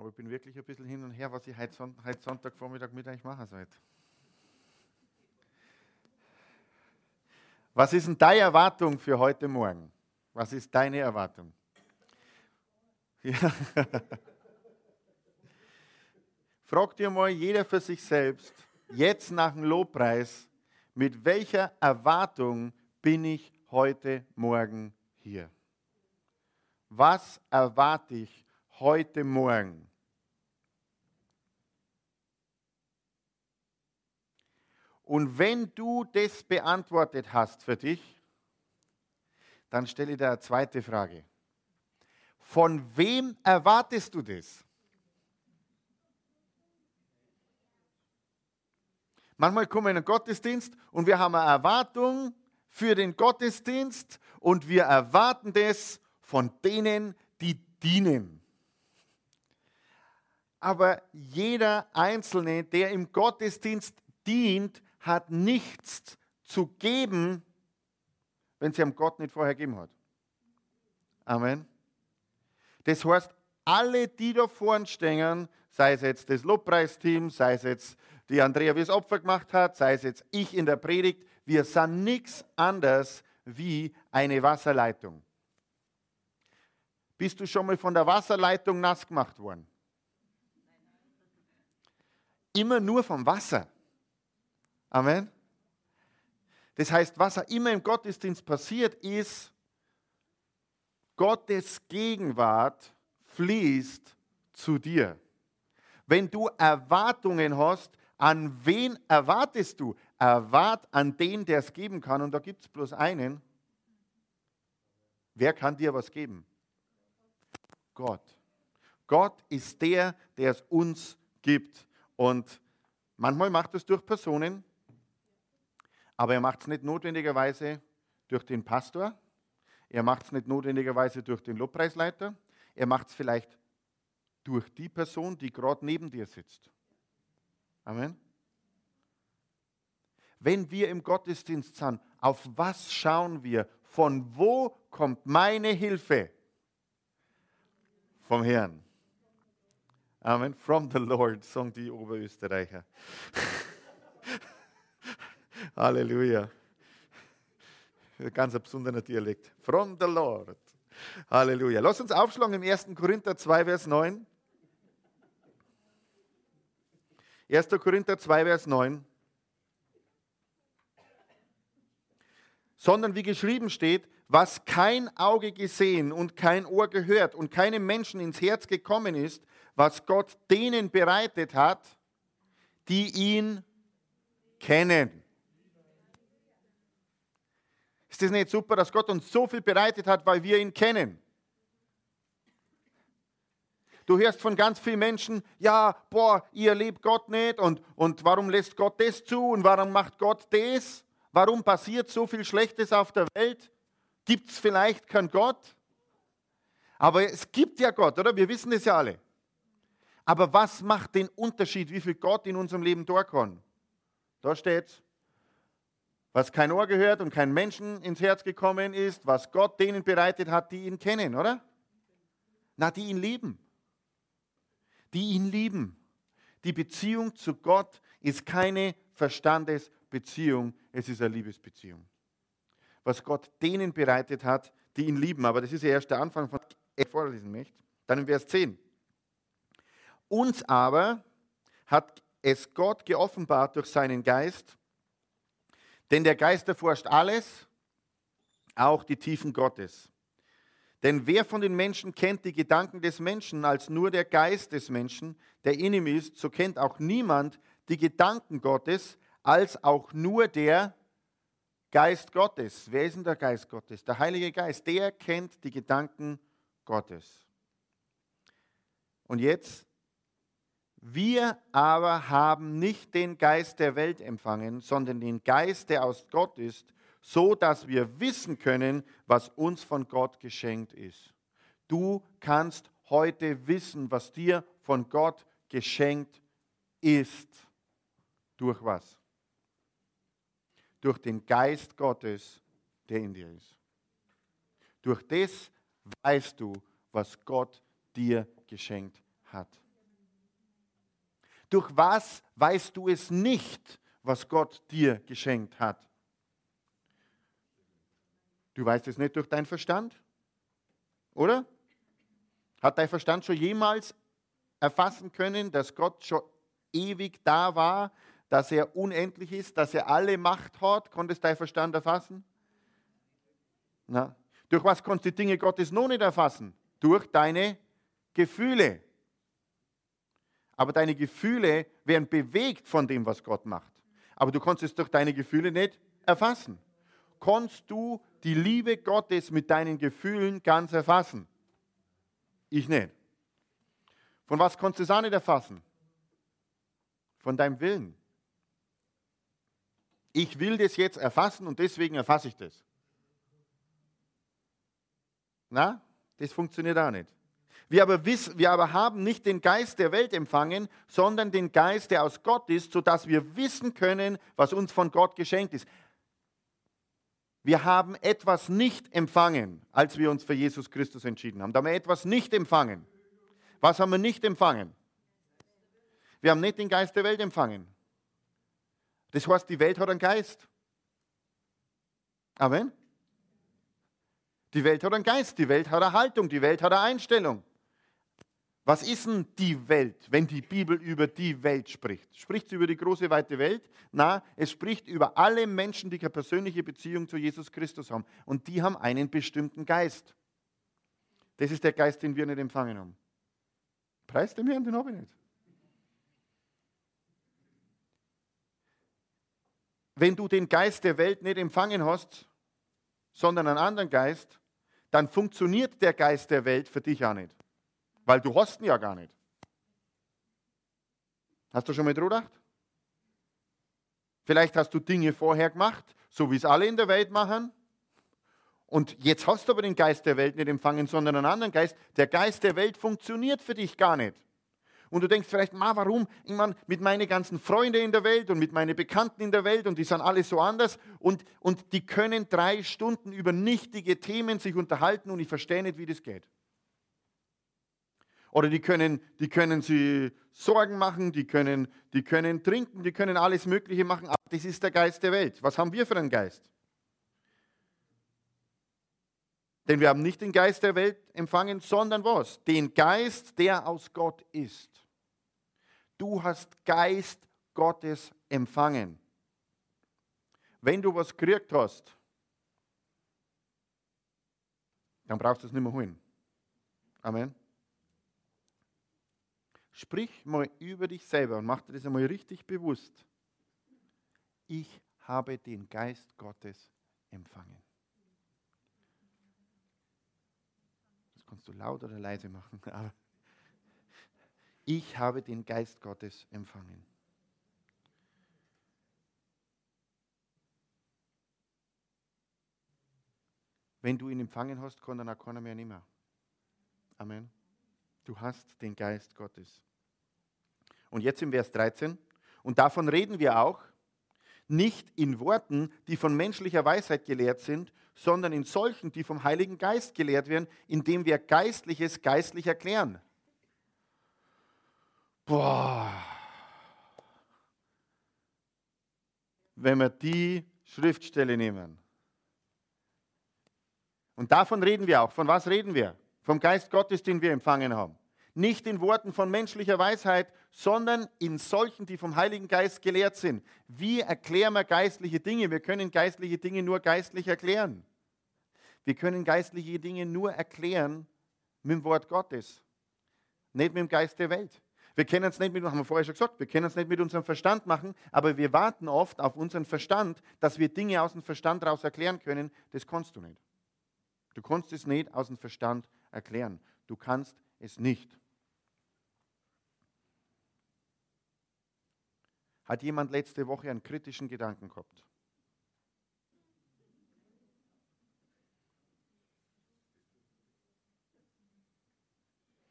Aber ich bin wirklich ein bisschen hin und her, was ich heute, Son heute Sonntagvormittag mit euch machen sollte. Was ist denn deine Erwartung für heute Morgen? Was ist deine Erwartung? Ja. Frag dir mal jeder für sich selbst, jetzt nach dem Lobpreis, mit welcher Erwartung bin ich heute Morgen hier? Was erwarte ich heute Morgen? Und wenn du das beantwortet hast für dich, dann stelle ich dir eine zweite Frage. Von wem erwartest du das? Manchmal kommen wir in den Gottesdienst und wir haben eine Erwartung für den Gottesdienst und wir erwarten das von denen, die dienen. Aber jeder Einzelne, der im Gottesdienst dient, hat nichts zu geben, wenn sie am Gott nicht vorher gegeben hat. Amen. Das heißt, alle, die da vorne stehen, sei es jetzt das Lobpreisteam, sei es jetzt die Andrea, wie es Opfer gemacht hat, sei es jetzt ich in der Predigt, wir sind nichts anderes wie eine Wasserleitung. Bist du schon mal von der Wasserleitung nass gemacht worden? Immer nur vom Wasser. Amen. Das heißt, was immer im Gottesdienst passiert, ist, Gottes Gegenwart fließt zu dir. Wenn du Erwartungen hast, an wen erwartest du? Erwart an den, der es geben kann. Und da gibt es bloß einen. Wer kann dir was geben? Gott. Gott ist der, der es uns gibt. Und manchmal macht es durch Personen, aber er macht es nicht notwendigerweise durch den Pastor, er macht es nicht notwendigerweise durch den Lobpreisleiter. Er macht es vielleicht durch die Person, die gerade neben dir sitzt. Amen. Wenn wir im Gottesdienst sind, auf was schauen wir? Von wo kommt meine Hilfe? Vom Herrn. Amen. From the Lord, sagen die Oberösterreicher. Halleluja ganz ein besonderer Dialekt. From the Lord. Halleluja. Lass uns aufschlagen im 1. Korinther 2, Vers 9. 1. Korinther 2, Vers 9. Sondern wie geschrieben steht, was kein Auge gesehen und kein Ohr gehört und keinem Menschen ins Herz gekommen ist, was Gott denen bereitet hat, die ihn kennen. Ist das nicht super, dass Gott uns so viel bereitet hat, weil wir ihn kennen? Du hörst von ganz vielen Menschen, ja, boah, ihr liebt Gott nicht und, und warum lässt Gott das zu und warum macht Gott das? Warum passiert so viel Schlechtes auf der Welt? Gibt es vielleicht keinen Gott? Aber es gibt ja Gott, oder? Wir wissen das ja alle. Aber was macht den Unterschied, wie viel Gott in unserem Leben tun kann? Da steht was kein Ohr gehört und kein Menschen ins Herz gekommen ist, was Gott denen bereitet hat, die ihn kennen, oder? Na, die ihn lieben. Die ihn lieben. Die Beziehung zu Gott ist keine Verstandesbeziehung, es ist eine Liebesbeziehung. Was Gott denen bereitet hat, die ihn lieben. Aber das ist ja erst der Anfang, von ich vorlesen möchte. Dann in Vers 10. Uns aber hat es Gott geoffenbart durch seinen Geist, denn der Geist erforscht alles, auch die Tiefen Gottes. Denn wer von den Menschen kennt die Gedanken des Menschen als nur der Geist des Menschen, der in ihm ist, so kennt auch niemand die Gedanken Gottes als auch nur der Geist Gottes. Wer ist denn der Geist Gottes? Der Heilige Geist, der kennt die Gedanken Gottes. Und jetzt wir aber haben nicht den Geist der Welt empfangen, sondern den Geist, der aus Gott ist, so dass wir wissen können, was uns von Gott geschenkt ist. Du kannst heute wissen, was dir von Gott geschenkt ist. Durch was? Durch den Geist Gottes, der in dir ist. Durch das weißt du, was Gott dir geschenkt hat. Durch was weißt du es nicht, was Gott dir geschenkt hat? Du weißt es nicht durch deinen Verstand, oder? Hat dein Verstand schon jemals erfassen können, dass Gott schon ewig da war, dass er unendlich ist, dass er alle Macht hat? Konntest dein Verstand erfassen? Na? Durch was konntest du die Dinge Gottes noch nicht erfassen? Durch deine Gefühle. Aber deine Gefühle werden bewegt von dem, was Gott macht. Aber du konntest es durch deine Gefühle nicht erfassen. Konntest du die Liebe Gottes mit deinen Gefühlen ganz erfassen? Ich nicht. Von was konntest du es auch nicht erfassen? Von deinem Willen. Ich will das jetzt erfassen und deswegen erfasse ich das. Na, das funktioniert auch nicht. Wir aber, wissen, wir aber haben nicht den Geist der Welt empfangen, sondern den Geist, der aus Gott ist, sodass wir wissen können, was uns von Gott geschenkt ist. Wir haben etwas nicht empfangen, als wir uns für Jesus Christus entschieden haben. Da haben wir etwas nicht empfangen. Was haben wir nicht empfangen? Wir haben nicht den Geist der Welt empfangen. Das heißt, die Welt hat einen Geist. Amen. Die Welt hat einen Geist, die Welt hat eine Haltung, die Welt hat eine Einstellung. Was ist denn die Welt, wenn die Bibel über die Welt spricht? Spricht sie über die große, weite Welt? Na, es spricht über alle Menschen, die keine persönliche Beziehung zu Jesus Christus haben. Und die haben einen bestimmten Geist. Das ist der Geist, den wir nicht empfangen haben. Preis dem Herrn, den habe ich nicht. Wenn du den Geist der Welt nicht empfangen hast, sondern einen anderen Geist, dann funktioniert der Geist der Welt für dich auch nicht. Weil du hast ihn ja gar nicht. Hast du schon mal drüber gedacht? Vielleicht hast du Dinge vorher gemacht, so wie es alle in der Welt machen. Und jetzt hast du aber den Geist der Welt nicht empfangen, sondern einen anderen Geist. Der Geist der Welt funktioniert für dich gar nicht. Und du denkst vielleicht, ma, warum? Ich meine, mit meinen ganzen Freunden in der Welt und mit meinen Bekannten in der Welt und die sind alle so anders und, und die können drei Stunden über nichtige Themen sich unterhalten und ich verstehe nicht, wie das geht. Oder die können, die können sie Sorgen machen, die können, die können trinken, die können alles Mögliche machen, aber das ist der Geist der Welt. Was haben wir für einen Geist? Denn wir haben nicht den Geist der Welt empfangen, sondern was? Den Geist, der aus Gott ist. Du hast Geist Gottes empfangen. Wenn du was gekriegt hast, dann brauchst du es nicht mehr holen. Amen. Sprich mal über dich selber und mach dir das einmal richtig bewusst. Ich habe den Geist Gottes empfangen. Das kannst du laut oder leise machen, aber ich habe den Geist Gottes empfangen. Wenn du ihn empfangen hast, kann dann auch keiner mehr nehmen. Amen. Du hast den Geist Gottes. Und jetzt im Vers 13. Und davon reden wir auch, nicht in Worten, die von menschlicher Weisheit gelehrt sind, sondern in solchen, die vom Heiligen Geist gelehrt werden, indem wir Geistliches geistlich erklären. Boah. Wenn wir die Schriftstelle nehmen. Und davon reden wir auch. Von was reden wir? Vom Geist Gottes, den wir empfangen haben. Nicht in Worten von menschlicher Weisheit, sondern in solchen, die vom Heiligen Geist gelehrt sind. Wie erklären wir geistliche Dinge? Wir können geistliche Dinge nur geistlich erklären. Wir können geistliche Dinge nur erklären mit dem Wort Gottes, nicht mit dem Geist der Welt. Wir können es nicht mit, haben wir vorher schon gesagt, wir können es nicht mit unserem Verstand machen, aber wir warten oft auf unseren Verstand, dass wir Dinge aus dem Verstand raus erklären können. Das kannst du nicht. Du kannst es nicht aus dem Verstand erklären. Du kannst es nicht. Hat jemand letzte Woche einen kritischen Gedanken gehabt?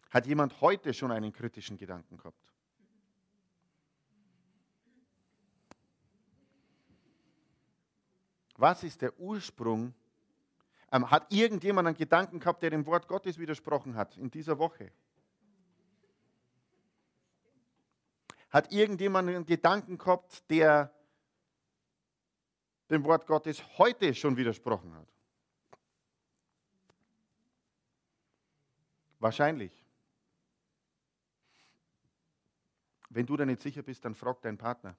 Hat jemand heute schon einen kritischen Gedanken gehabt? Was ist der Ursprung? Ähm, hat irgendjemand einen Gedanken gehabt, der dem Wort Gottes widersprochen hat in dieser Woche? Hat irgendjemand einen Gedanken gehabt, der dem Wort Gottes heute schon widersprochen hat? Wahrscheinlich. Wenn du da nicht sicher bist, dann frag deinen Partner.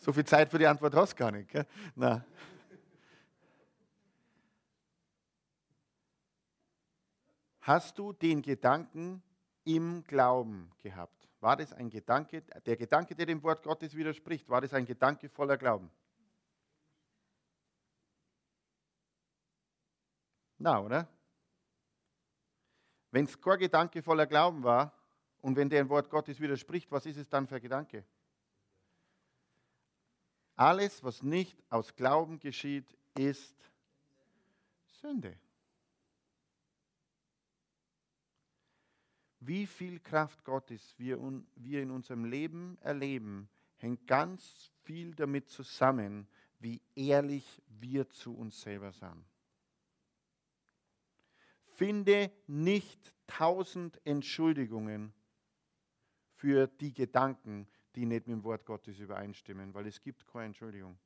So viel Zeit für die Antwort hast du gar nicht. Gell? Na. Hast du den Gedanken im Glauben gehabt? War das ein Gedanke, der Gedanke, der dem Wort Gottes widerspricht, war das ein Gedanke voller Glauben? Na, oder? Wenn es kein Gedanke voller Glauben war und wenn der Wort Gottes widerspricht, was ist es dann für ein Gedanke? Alles, was nicht aus Glauben geschieht, ist Sünde. Wie viel Kraft Gottes wir, wir in unserem Leben erleben, hängt ganz viel damit zusammen, wie ehrlich wir zu uns selber sind. Finde nicht tausend Entschuldigungen für die Gedanken, die nicht mit dem Wort Gottes übereinstimmen, weil es gibt keine Entschuldigung.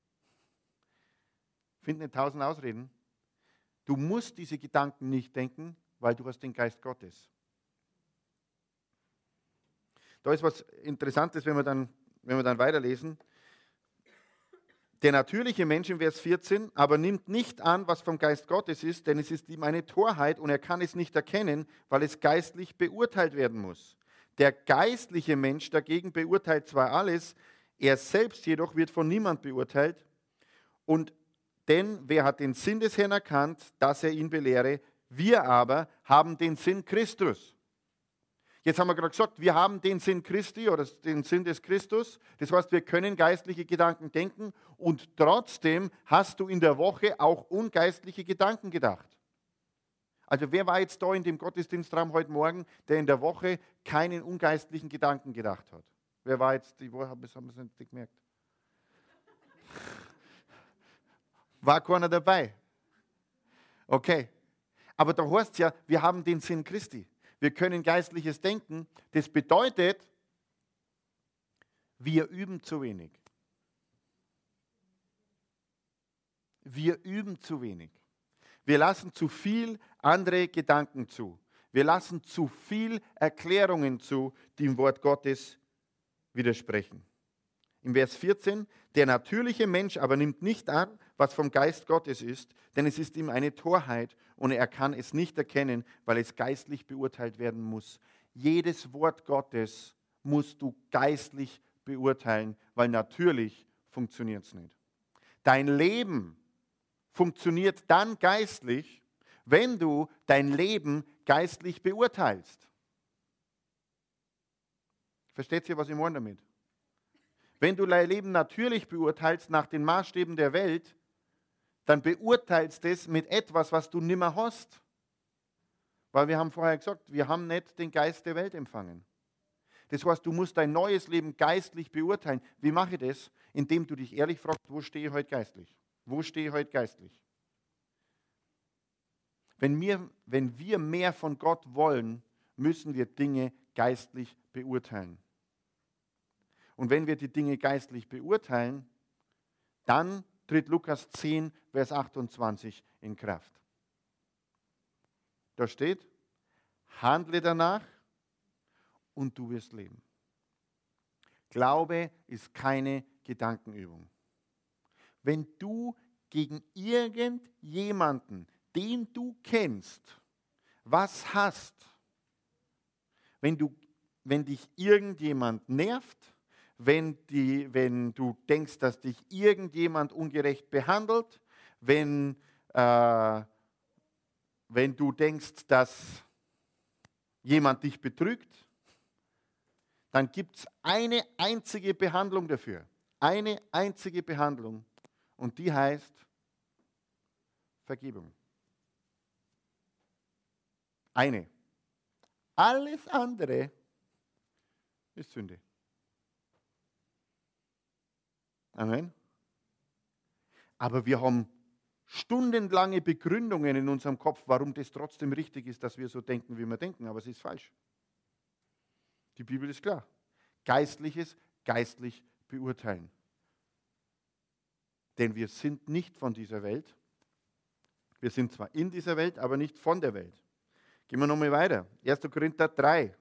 Finde nicht tausend Ausreden. Du musst diese Gedanken nicht denken, weil du hast den Geist Gottes. Da ist was Interessantes, wenn wir dann, wenn wir dann weiterlesen. Der natürliche Mensch im Vers 14 aber nimmt nicht an, was vom Geist Gottes ist, denn es ist ihm eine Torheit und er kann es nicht erkennen, weil es geistlich beurteilt werden muss. Der geistliche Mensch dagegen beurteilt zwar alles, er selbst jedoch wird von niemand beurteilt. Und denn wer hat den Sinn des Herrn erkannt, dass er ihn belehre? Wir aber haben den Sinn Christus. Jetzt haben wir gerade gesagt, wir haben den Sinn Christi oder den Sinn des Christus. Das heißt, wir können geistliche Gedanken denken und trotzdem hast du in der Woche auch ungeistliche Gedanken gedacht. Also wer war jetzt da in dem Gottesdienstraum heute Morgen, der in der Woche keinen ungeistlichen Gedanken gedacht hat? Wer war jetzt die haben wir es nicht gemerkt? War keiner dabei? Okay. Aber da heißt es ja, wir haben den Sinn Christi wir können geistliches denken. Das bedeutet, wir üben zu wenig. Wir üben zu wenig. Wir lassen zu viel andere Gedanken zu. Wir lassen zu viel Erklärungen zu, die im Wort Gottes widersprechen. Im Vers 14, der natürliche Mensch aber nimmt nicht an, was vom Geist Gottes ist, denn es ist ihm eine Torheit und er kann es nicht erkennen, weil es geistlich beurteilt werden muss. Jedes Wort Gottes musst du geistlich beurteilen, weil natürlich funktioniert es nicht. Dein Leben funktioniert dann geistlich, wenn du dein Leben geistlich beurteilst. Versteht ihr, was ich meine damit? Wenn du dein Leben natürlich beurteilst nach den Maßstäben der Welt, dann beurteilst du es mit etwas, was du nimmer hast. Weil wir haben vorher gesagt, wir haben nicht den Geist der Welt empfangen. Das heißt, du musst dein neues Leben geistlich beurteilen. Wie mache ich das? Indem du dich ehrlich fragst, wo stehe ich heute geistlich? Wo stehe ich heute geistlich? Wenn wir, wenn wir mehr von Gott wollen, müssen wir Dinge geistlich beurteilen. Und wenn wir die Dinge geistlich beurteilen, dann tritt Lukas 10, Vers 28 in Kraft. Da steht, handle danach und du wirst leben. Glaube ist keine Gedankenübung. Wenn du gegen irgendjemanden, den du kennst, was hast, wenn, du, wenn dich irgendjemand nervt, wenn, die, wenn du denkst, dass dich irgendjemand ungerecht behandelt, wenn, äh, wenn du denkst, dass jemand dich betrügt, dann gibt es eine einzige Behandlung dafür. Eine einzige Behandlung. Und die heißt Vergebung. Eine. Alles andere ist Sünde. Amen. Aber wir haben stundenlange Begründungen in unserem Kopf, warum das trotzdem richtig ist, dass wir so denken, wie wir denken, aber es ist falsch. Die Bibel ist klar. Geistliches geistlich beurteilen. Denn wir sind nicht von dieser Welt. Wir sind zwar in dieser Welt, aber nicht von der Welt. Gehen wir nochmal weiter. 1. Korinther 3.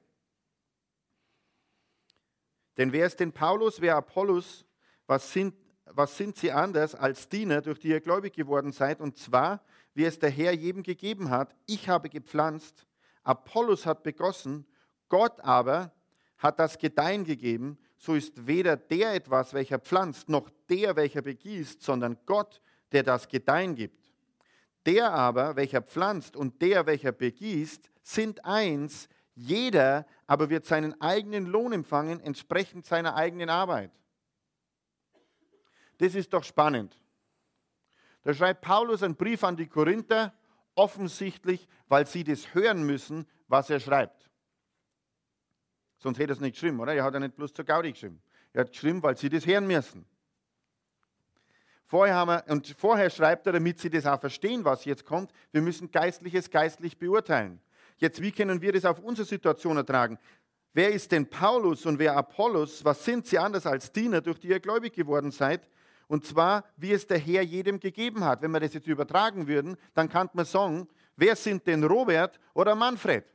Denn wer ist denn Paulus, wer Apollos? Was sind, was sind sie anders als Diener, durch die ihr gläubig geworden seid? Und zwar, wie es der Herr jedem gegeben hat. Ich habe gepflanzt, Apollos hat begossen, Gott aber hat das Gedeihen gegeben. So ist weder der etwas, welcher pflanzt, noch der, welcher begießt, sondern Gott, der das Gedeihen gibt. Der aber, welcher pflanzt und der, welcher begießt, sind eins, jeder aber wird seinen eigenen Lohn empfangen, entsprechend seiner eigenen Arbeit. Das ist doch spannend. Da schreibt Paulus einen Brief an die Korinther, offensichtlich, weil sie das hören müssen, was er schreibt. Sonst hätte er es nicht geschrieben, oder? Er hat ja nicht bloß zur Gaudi geschrieben. Er hat geschrieben, weil sie das hören müssen. Vorher haben wir, und vorher schreibt er, damit sie das auch verstehen, was jetzt kommt, wir müssen Geistliches geistlich beurteilen. Jetzt, wie können wir das auf unsere Situation ertragen? Wer ist denn Paulus und wer Apollos? Was sind sie anders als Diener, durch die ihr gläubig geworden seid? Und zwar, wie es der Herr jedem gegeben hat. Wenn wir das jetzt übertragen würden, dann kann man sagen, wer sind denn Robert oder Manfred?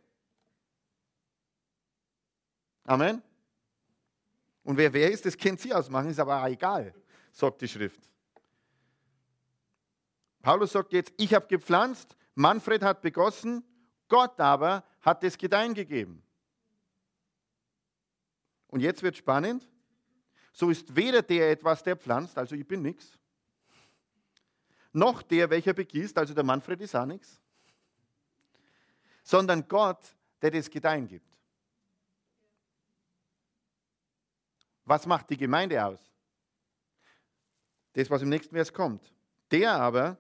Amen. Und wer wer ist, das kennt sie ausmachen, ist aber auch egal, sagt die Schrift. Paulus sagt jetzt, ich habe gepflanzt, Manfred hat begossen, Gott aber hat das Gedeihen gegeben. Und jetzt wird spannend. So ist weder der etwas, der pflanzt, also ich bin nichts, noch der, welcher begießt, also der Manfred ist auch nichts, sondern Gott, der das Gedeihen gibt. Was macht die Gemeinde aus? Das, was im nächsten Vers kommt. Der aber,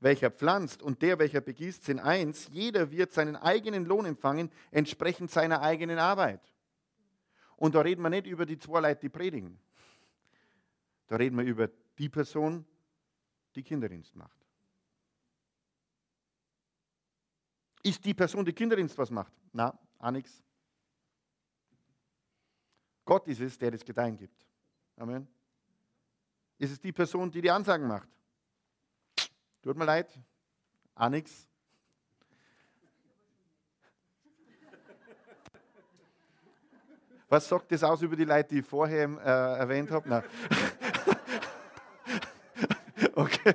welcher pflanzt und der, welcher begießt, sind eins. Jeder wird seinen eigenen Lohn empfangen, entsprechend seiner eigenen Arbeit. Und da reden wir nicht über die zwei Leute, die predigen. Da reden wir über die Person, die Kinderdienst macht. Ist die Person, die Kinderdienst was macht? Na, auch nichts. Gott ist es, der das Gedeihen gibt. Amen. Ist es die Person, die die Ansagen macht? Tut mir leid, auch nichts. Was sagt das aus über die Leute, die ich vorher äh, erwähnt habe? Nein. okay.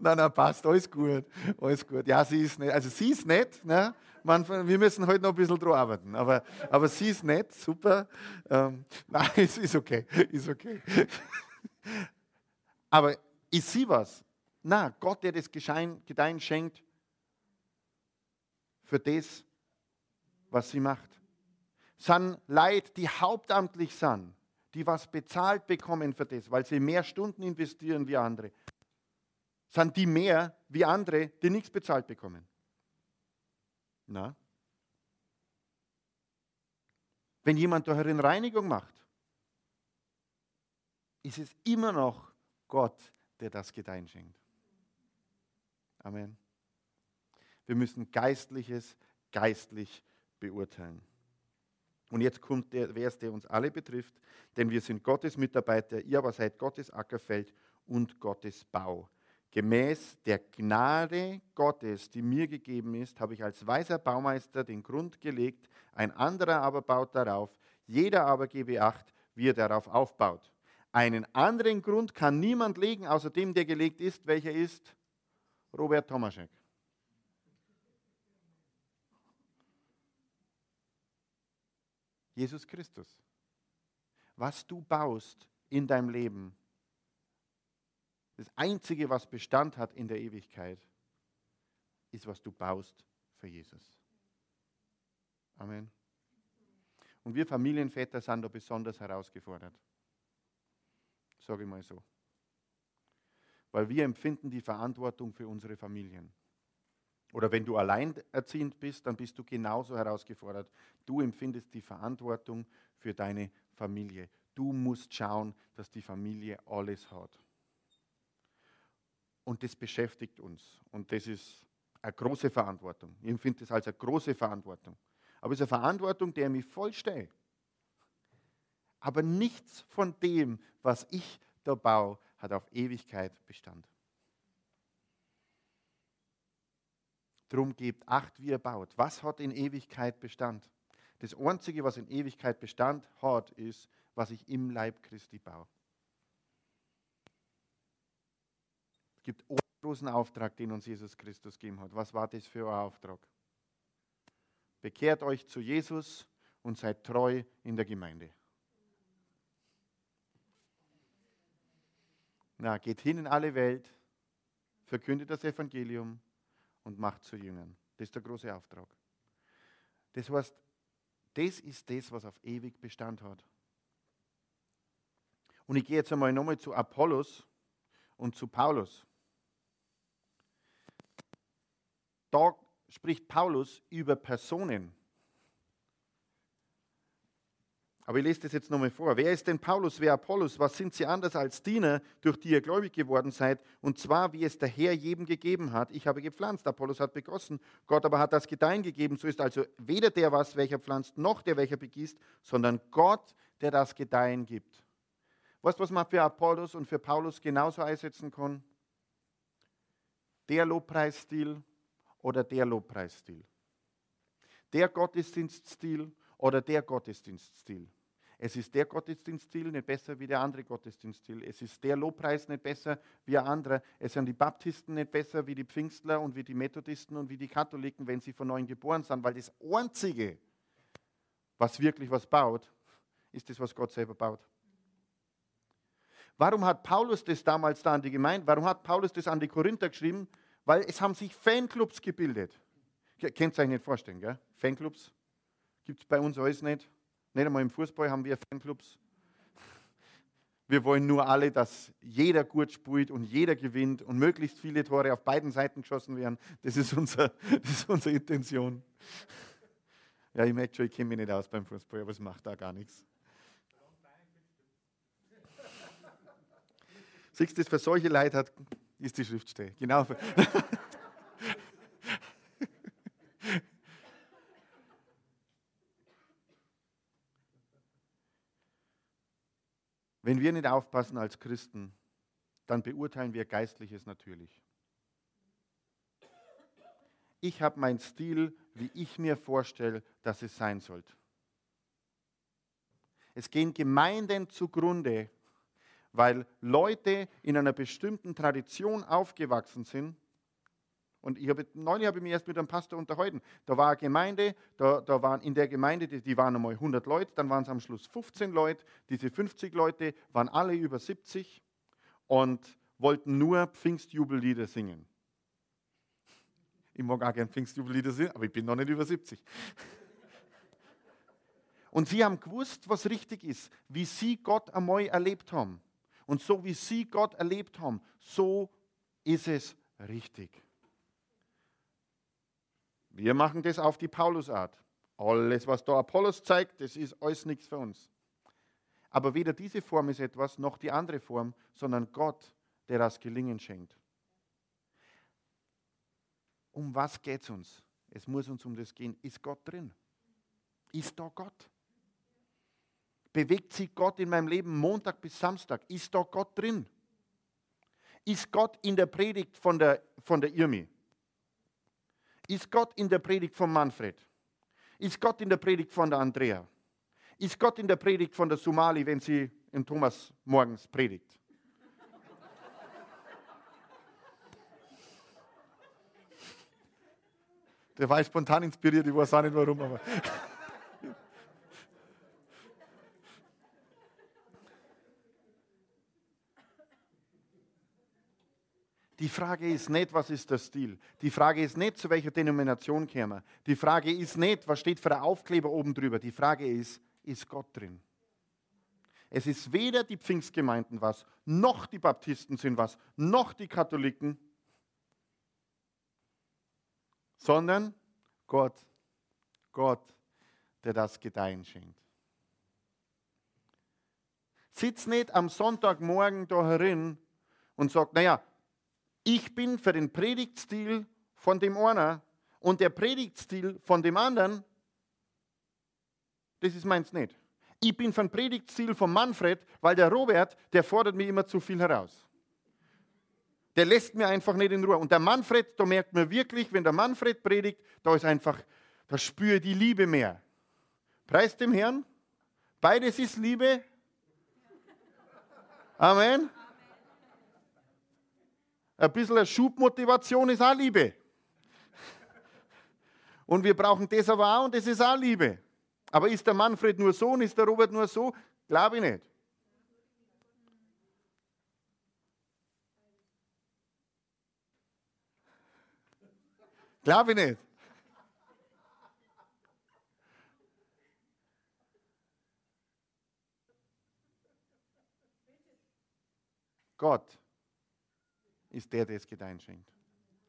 Nein, nein, passt, alles gut. Alles gut. Ja, sie ist nett. Also sie ist nett, ne? Man, wir müssen heute noch ein bisschen dran arbeiten. Aber, aber sie ist nett, super. Ähm, nein, es ist okay. Ist okay. aber ist sie was? Na, Gott, der das Gedeihen schenkt für das, was sie macht. Sind Leid, die hauptamtlich sind, die was bezahlt bekommen für das, weil sie mehr Stunden investieren wie andere. Sind die mehr wie andere, die nichts bezahlt bekommen? Na? Wenn jemand darin Reinigung macht, ist es immer noch Gott, der das Gedeihen schenkt. Amen. Wir müssen Geistliches geistlich beurteilen. Und jetzt kommt der Vers, der uns alle betrifft, denn wir sind Gottes Mitarbeiter, ihr aber seid Gottes Ackerfeld und Gottes Bau. Gemäß der Gnade Gottes, die mir gegeben ist, habe ich als weiser Baumeister den Grund gelegt, ein anderer aber baut darauf, jeder aber gebe acht, wie er darauf aufbaut. Einen anderen Grund kann niemand legen, außer dem, der gelegt ist, welcher ist Robert Tomaschek. Jesus Christus. Was du baust in deinem Leben, das Einzige, was Bestand hat in der Ewigkeit, ist, was du baust für Jesus. Amen. Und wir Familienväter sind da besonders herausgefordert. Sage ich mal so weil wir empfinden die Verantwortung für unsere Familien. Oder wenn du alleinerziehend bist, dann bist du genauso herausgefordert. Du empfindest die Verantwortung für deine Familie. Du musst schauen, dass die Familie alles hat. Und das beschäftigt uns. Und das ist eine große Verantwortung. Ich empfinde das als eine große Verantwortung. Aber es ist eine Verantwortung, der mich vollstehe. Aber nichts von dem, was ich da baue, hat auf Ewigkeit Bestand. Drum gebt acht, wie ihr baut. Was hat in Ewigkeit Bestand? Das Einzige, was in Ewigkeit Bestand hat, ist, was ich im Leib Christi baue. Es gibt einen großen Auftrag, den uns Jesus Christus gegeben hat. Was war das für ein Auftrag? Bekehrt euch zu Jesus und seid treu in der Gemeinde. Na, geht hin in alle Welt, verkündet das Evangelium und macht zu Jüngern. Das ist der große Auftrag. Das heißt, das ist das, was auf ewig Bestand hat. Und ich gehe jetzt einmal nochmal zu Apollos und zu Paulus. Da spricht Paulus über Personen. Aber ich lese das jetzt nochmal vor. Wer ist denn Paulus, wer Apollos? Was sind sie anders als Diener, durch die ihr gläubig geworden seid? Und zwar, wie es der Herr jedem gegeben hat. Ich habe gepflanzt, Apollos hat begossen, Gott aber hat das Gedeihen gegeben. So ist also weder der was, welcher pflanzt, noch der, welcher begießt, sondern Gott, der das Gedeihen gibt. Weißt du, was man für Apollos und für Paulus genauso einsetzen kann? Der Lobpreisstil oder der Lobpreisstil. Der Gottesdienststil oder der Gottesdienststil. Es ist der Gottesdienststil nicht besser wie der andere Gottesdienststil. Es ist der Lobpreis nicht besser wie ein anderer. Es sind die Baptisten nicht besser wie die Pfingstler und wie die Methodisten und wie die Katholiken, wenn sie von neuem geboren sind, weil das Einzige, was wirklich was baut, ist das, was Gott selber baut. Warum hat Paulus das damals da an die Gemeinde, warum hat Paulus das an die Korinther geschrieben? Weil es haben sich Fanclubs gebildet. Könnt euch nicht vorstellen, gell? Fanclubs gibt es bei uns alles nicht. Nicht einmal im Fußball haben wir Fanclubs. Wir wollen nur alle, dass jeder gut spielt und jeder gewinnt und möglichst viele Tore auf beiden Seiten geschossen werden. Das ist, unser, das ist unsere Intention. Ja, ich merke schon, ich kenne mich nicht aus beim Fußball, aber es macht da gar nichts. Siehst du, für solche Leute hat, ist die Schriftstelle. Genau. Wenn wir nicht aufpassen als Christen, dann beurteilen wir Geistliches natürlich. Ich habe meinen Stil, wie ich mir vorstelle, dass es sein sollte. Es gehen Gemeinden zugrunde, weil Leute in einer bestimmten Tradition aufgewachsen sind. Und ich habe, neulich habe ich mich erst mit einem Pastor unterhalten. Da war eine Gemeinde, da, da waren in der Gemeinde, die, die waren einmal 100 Leute, dann waren es am Schluss 15 Leute. Diese 50 Leute waren alle über 70 und wollten nur Pfingstjubellieder singen. Ich mag auch gerne Pfingstjubellieder singen, aber ich bin noch nicht über 70. Und sie haben gewusst, was richtig ist, wie sie Gott einmal erlebt haben. Und so wie sie Gott erlebt haben, so ist es richtig. Wir machen das auf die Paulusart. Alles, was da Apollos zeigt, das ist alles nichts für uns. Aber weder diese Form ist etwas, noch die andere Form, sondern Gott, der das Gelingen schenkt. Um was geht es uns? Es muss uns um das gehen. Ist Gott drin? Ist da Gott? Bewegt sich Gott in meinem Leben Montag bis Samstag? Ist da Gott drin? Ist Gott in der Predigt von der, von der Irmi? Ist Gott in der Predigt von Manfred? Ist Gott in der Predigt von der Andrea? Ist Gott in der Predigt von der Somali, wenn sie in Thomas morgens predigt? Der war spontan inspiriert, ich weiß auch nicht warum, aber. Die Frage ist nicht, was ist der Stil. Die Frage ist nicht, zu welcher Denomination kämen wir. Die Frage ist nicht, was steht für der Aufkleber oben drüber. Die Frage ist, ist Gott drin? Es ist weder die Pfingstgemeinden was, noch die Baptisten sind was, noch die Katholiken, sondern Gott, Gott, der das Gedeihen schenkt. Sitz nicht am Sonntagmorgen da herin und sagt, naja, Ich bin für den Predigtstil von dem einer und der Predigtstil von dem anderen, das ist meins nicht. Ich bin für den Predigtstil von Manfred, weil der Robert, der fordert mir immer zu viel heraus. Der lässt mir einfach nicht in Ruhe. Und der Manfred, da merkt man wirklich, wenn der Manfred predigt, da ist einfach, da spüre die Liebe mehr. Preis dem Herrn. Beides ist Liebe. Amen. Ein bisschen Schubmotivation ist auch Liebe. Und wir brauchen das aber auch und das ist auch Liebe. Aber ist der Manfred nur so und ist der Robert nur so? Glaube ich nicht. Glaube ich nicht. Gott ist der, der es Gedeihen schenkt.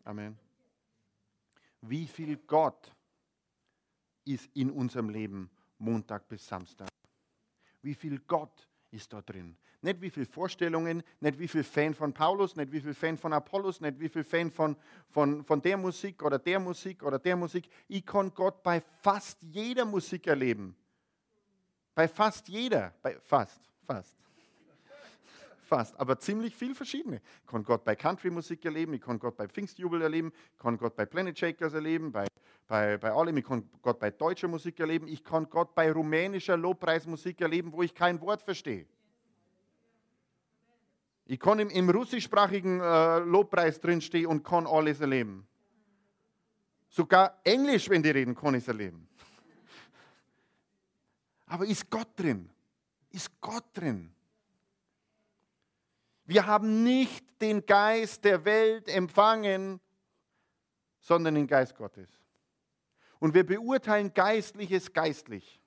Amen. Wie viel Gott ist in unserem Leben Montag bis Samstag? Wie viel Gott ist da drin? Nicht wie viele Vorstellungen, nicht wie viel Fan von Paulus, nicht wie viel Fan von Apollos, nicht wie viel Fan von, von, von der Musik oder der Musik oder der Musik. Ich kann Gott bei fast jeder Musik erleben. Bei fast jeder, bei fast, fast fast, aber ziemlich viel verschiedene. Ich kann Gott bei Country-Musik erleben, ich kann Gott bei Pfingstjubel erleben, ich kann Gott bei Planet Shakers erleben, bei, bei, bei allem, ich kann Gott bei deutscher Musik erleben, ich kann Gott bei rumänischer Lobpreismusik erleben, wo ich kein Wort verstehe. Ich kann im, im russischsprachigen äh, Lobpreis drinstehen und kann alles erleben. Sogar Englisch, wenn die reden, kann ich es erleben. Aber ist Gott drin? Ist Gott drin? Wir haben nicht den Geist der Welt empfangen, sondern den Geist Gottes. Und wir beurteilen Geistliches geistlich.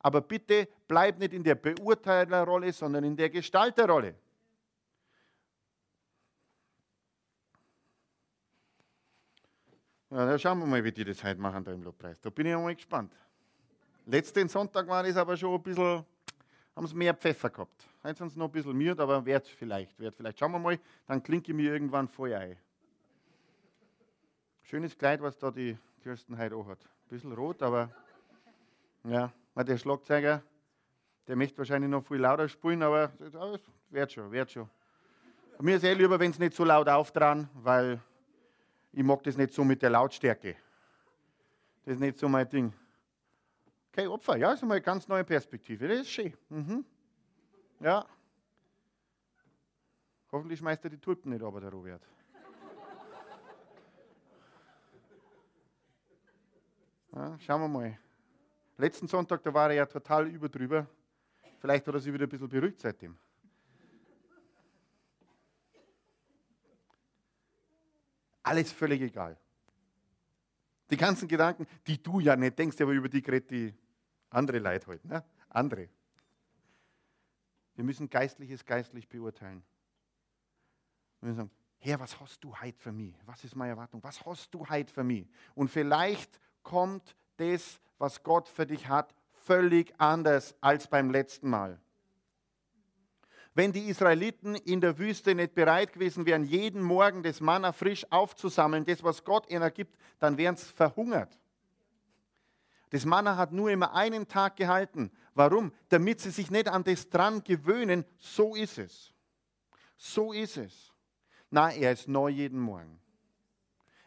Aber bitte bleib nicht in der Beurteilerrolle, sondern in der Gestalterrolle. Ja, dann schauen wir mal, wie die das heute machen da im Lobpreis. Da bin ich einmal gespannt. Letzten Sonntag war es aber schon ein bisschen haben sie mehr Pfeffer gehabt. Heute sind sie noch ein bisschen müde, aber wird vielleicht, wird vielleicht. Schauen wir mal, dann klinke ich mir irgendwann voll ein. Schönes Kleid, was da die Kirsten heute auch hat. Ein bisschen rot, aber ja, der Schlagzeuger, der möchte wahrscheinlich noch viel lauter spielen, aber das wird schon, wird schon. Mir ist eh lieber, wenn es nicht so laut auftragen, weil ich mag das nicht so mit der Lautstärke. Das ist nicht so mein Ding. Okay, Opfer, ja, ist mal eine ganz neue Perspektive. Das ist schön. Mhm. Ja. Hoffentlich schmeißt er die Tulpen nicht aber der Robert. Ja, schauen wir mal. Letzten Sonntag, da war er ja total überdrüber. Vielleicht hat er sich wieder ein bisschen beruhigt seitdem. Alles völlig egal. Die ganzen Gedanken, die du ja nicht denkst, aber über die redet die andere Leute halt, ne? andere. Wir müssen Geistliches geistlich beurteilen. Wir müssen sagen, Herr, was hast du heute für mich? Was ist meine Erwartung? Was hast du heute für mich? Und vielleicht kommt das, was Gott für dich hat, völlig anders als beim letzten Mal. Wenn die Israeliten in der Wüste nicht bereit gewesen wären, jeden Morgen das Manna frisch aufzusammeln, das, was Gott ihnen gibt, dann wären sie verhungert. Das Manna hat nur immer einen Tag gehalten. Warum? Damit sie sich nicht an das dran gewöhnen. So ist es. So ist es. Na, er ist neu jeden Morgen.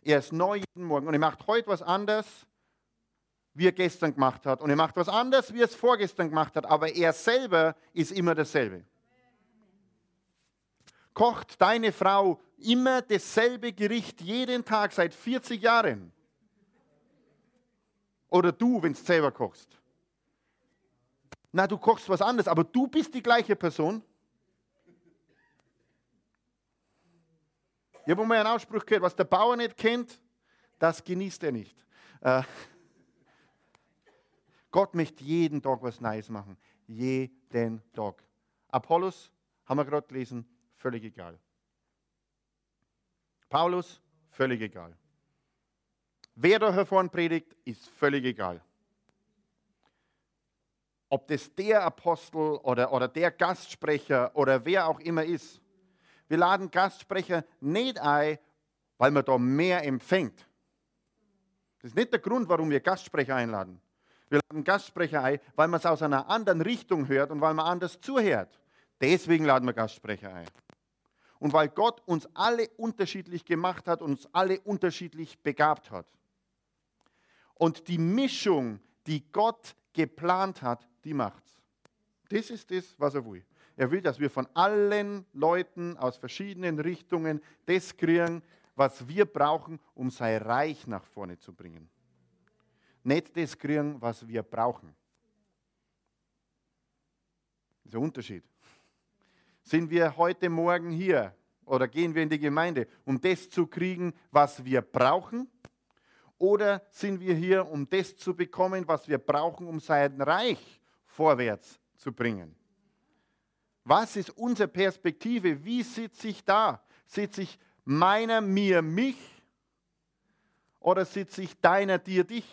Er ist neu jeden Morgen. Und er macht heute was anderes, wie er gestern gemacht hat. Und er macht was anderes, wie er es vorgestern gemacht hat. Aber er selber ist immer dasselbe. Kocht deine Frau immer dasselbe Gericht jeden Tag seit 40 Jahren? Oder du, wenn du selber kochst. Na, du kochst was anderes, aber du bist die gleiche Person. Ich habe mal einen Ausspruch gehört, was der Bauer nicht kennt, das genießt er nicht. Äh, Gott möchte jeden Tag was Neues machen. Jeden Tag. Apollos, haben wir gerade gelesen, völlig egal. Paulus, völlig egal. Wer da hervorn predigt, ist völlig egal. Ob das der Apostel oder, oder der Gastsprecher oder wer auch immer ist. wir laden Gastsprecher nicht ein, weil man da mehr empfängt. Das ist nicht der Grund, warum wir Gastsprecher einladen. Wir laden Gastsprecher ein, weil man es aus einer anderen Richtung hört und weil man anders zuhört. Deswegen laden wir Gastsprecher ein. Und weil Gott uns alle unterschiedlich gemacht hat und uns alle unterschiedlich begabt hat. Und die Mischung, die Gott geplant hat, die macht's. Das ist das, was er will. Er will, dass wir von allen Leuten aus verschiedenen Richtungen das kriegen, was wir brauchen, um sein Reich nach vorne zu bringen. Nicht das kriegen, was wir brauchen. Das ist ein Unterschied. Sind wir heute Morgen hier oder gehen wir in die Gemeinde, um das zu kriegen, was wir brauchen? Oder sind wir hier, um das zu bekommen, was wir brauchen, um sein Reich vorwärts zu bringen? Was ist unsere Perspektive? Wie sitze ich da? Sitze ich meiner, mir, mich? Oder sitze ich deiner, dir, dich?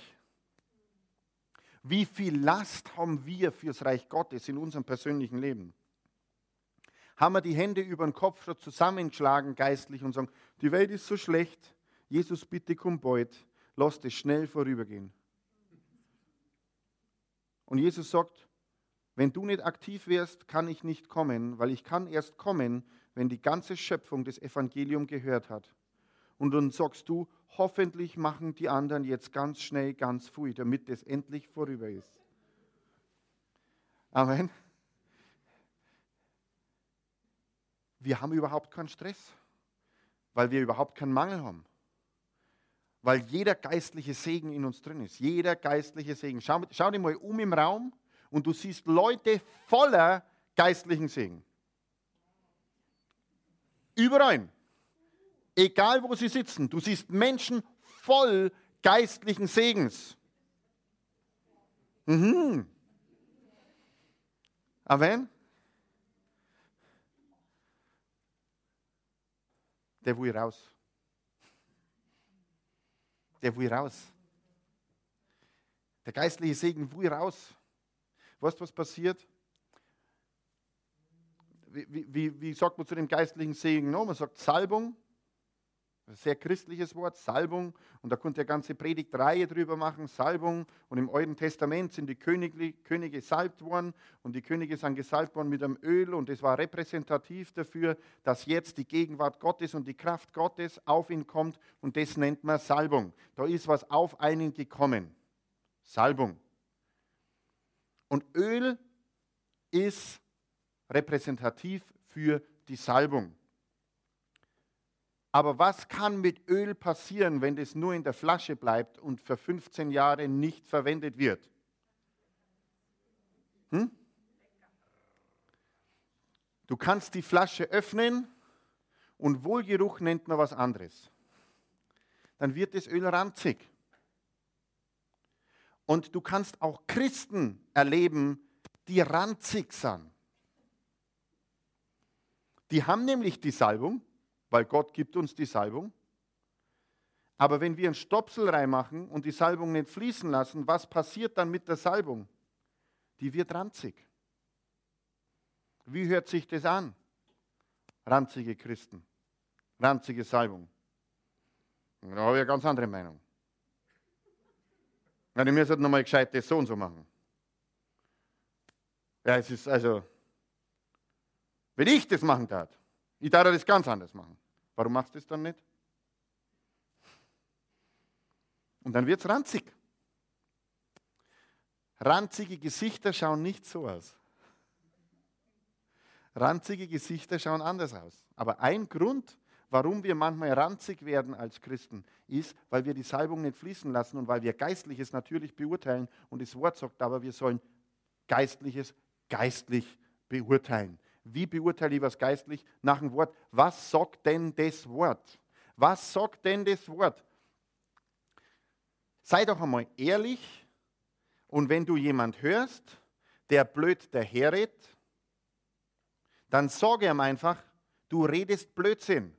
Wie viel Last haben wir fürs Reich Gottes in unserem persönlichen Leben? Haben wir die Hände über den Kopf schon zusammenschlagen geistlich und sagen, die Welt ist so schlecht, Jesus bitte komm bald, lass es schnell vorübergehen. Und Jesus sagt, wenn du nicht aktiv wärst, kann ich nicht kommen, weil ich kann erst kommen, wenn die ganze Schöpfung das Evangelium gehört hat. Und dann sagst du, hoffentlich machen die anderen jetzt ganz schnell, ganz früh, damit es endlich vorüber ist. Amen. Wir haben überhaupt keinen Stress, weil wir überhaupt keinen Mangel haben weil jeder geistliche Segen in uns drin ist. Jeder geistliche Segen. Schau, schau dir mal um im Raum und du siehst Leute voller geistlichen Segen. Überall. Egal wo sie sitzen, du siehst Menschen voll geistlichen Segens. Mhm. Amen. Der will raus der will raus. Der geistliche Segen will raus. Weißt du, was passiert? Wie, wie, wie, sagt man zu dem geistlichen Segen? No, man sagt Salbung, sehr christliches Wort, Salbung. Und da konnte ihr ganze Predigtreihe drüber machen, Salbung. Und im Alten Testament sind die Könige, Könige gesalbt worden und die Könige sind gesalbt worden mit einem Öl. Und es war repräsentativ dafür, dass jetzt die Gegenwart Gottes und die Kraft Gottes auf ihn kommt. Und das nennt man Salbung. Da ist was auf einen gekommen. Salbung. Und Öl ist repräsentativ für die Salbung. Aber was kann mit Öl passieren, wenn es nur in der Flasche bleibt und für 15 Jahre nicht verwendet wird? Hm? Du kannst die Flasche öffnen und Wohlgeruch nennt man was anderes. Dann wird das Öl ranzig. Und du kannst auch Christen erleben, die ranzig sind. Die haben nämlich die Salbung, weil Gott gibt uns die Salbung. Aber wenn wir einen Stopsel reinmachen und die Salbung nicht fließen lassen, was passiert dann mit der Salbung? Die wird ranzig. Wie hört sich das an? Ranzige Christen, ranzige Salbung. Da habe ich eine ganz andere Meinung. Ja, die müssen nochmal gescheit das so und so machen. Ja, es ist also, wenn ich das machen darf, ich darf das ganz anders machen. Warum machst du es dann nicht? Und dann wird es ranzig. Ranzige Gesichter schauen nicht so aus. Ranzige Gesichter schauen anders aus. Aber ein Grund, warum wir manchmal ranzig werden als Christen, ist, weil wir die Salbung nicht fließen lassen und weil wir Geistliches natürlich beurteilen. Und das Wort sagt aber, wir sollen Geistliches geistlich beurteilen. Wie beurteile ich was geistlich? Nach dem Wort. Was sagt denn das Wort? Was sagt denn das Wort? Sei doch einmal ehrlich und wenn du jemand hörst, der blöd daherredet, dann sage ihm einfach, du redest Blödsinn.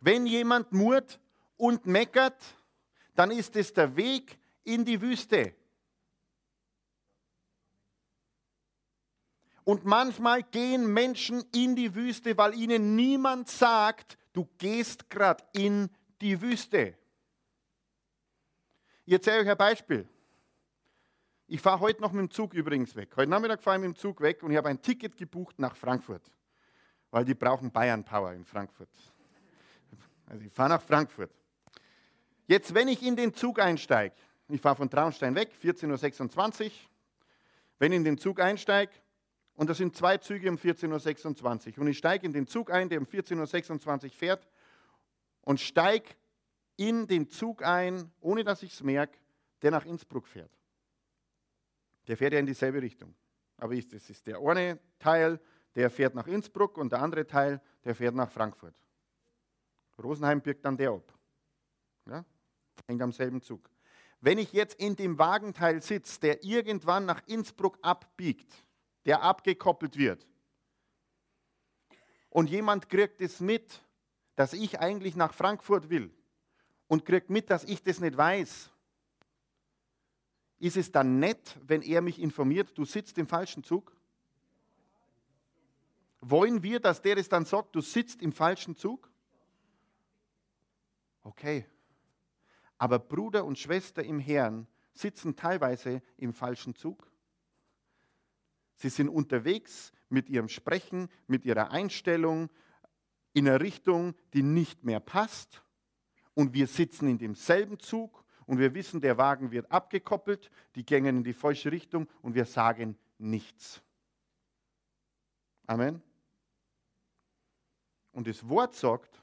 Wenn jemand murrt und meckert, dann ist es der Weg in die Wüste. Und manchmal gehen Menschen in die Wüste, weil ihnen niemand sagt, du gehst gerade in die Wüste. Ich erzähle euch ein Beispiel. Ich fahre heute noch mit dem Zug übrigens weg. Heute Nachmittag fahre ich mit dem Zug weg und ich habe ein Ticket gebucht nach Frankfurt, weil die brauchen Bayern Power in Frankfurt. Also ich fahre nach Frankfurt. Jetzt, wenn ich in den Zug einsteige, ich fahre von Traunstein weg, 14.26 Uhr, wenn ich in den Zug einsteige, und das sind zwei Züge um 14.26 Uhr, und ich steige in den Zug ein, der um 14.26 Uhr fährt, und steige in den Zug ein, ohne dass ich es merke, der nach Innsbruck fährt. Der fährt ja in dieselbe Richtung. Aber das ist der eine Teil, der fährt nach Innsbruck und der andere Teil, der fährt nach Frankfurt. Rosenheim birgt dann der ab. Ja? Hängt am selben Zug. Wenn ich jetzt in dem Wagenteil sitze, der irgendwann nach Innsbruck abbiegt, der abgekoppelt wird, und jemand kriegt es mit, dass ich eigentlich nach Frankfurt will und kriegt mit, dass ich das nicht weiß, ist es dann nett, wenn er mich informiert, du sitzt im falschen Zug? Wollen wir, dass der es dann sagt, du sitzt im falschen Zug? Okay. Aber Bruder und Schwester im Herrn sitzen teilweise im falschen Zug. Sie sind unterwegs mit ihrem Sprechen, mit ihrer Einstellung in eine Richtung, die nicht mehr passt. Und wir sitzen in demselben Zug und wir wissen, der Wagen wird abgekoppelt, die gängen in die falsche Richtung und wir sagen nichts. Amen. Und das Wort sagt,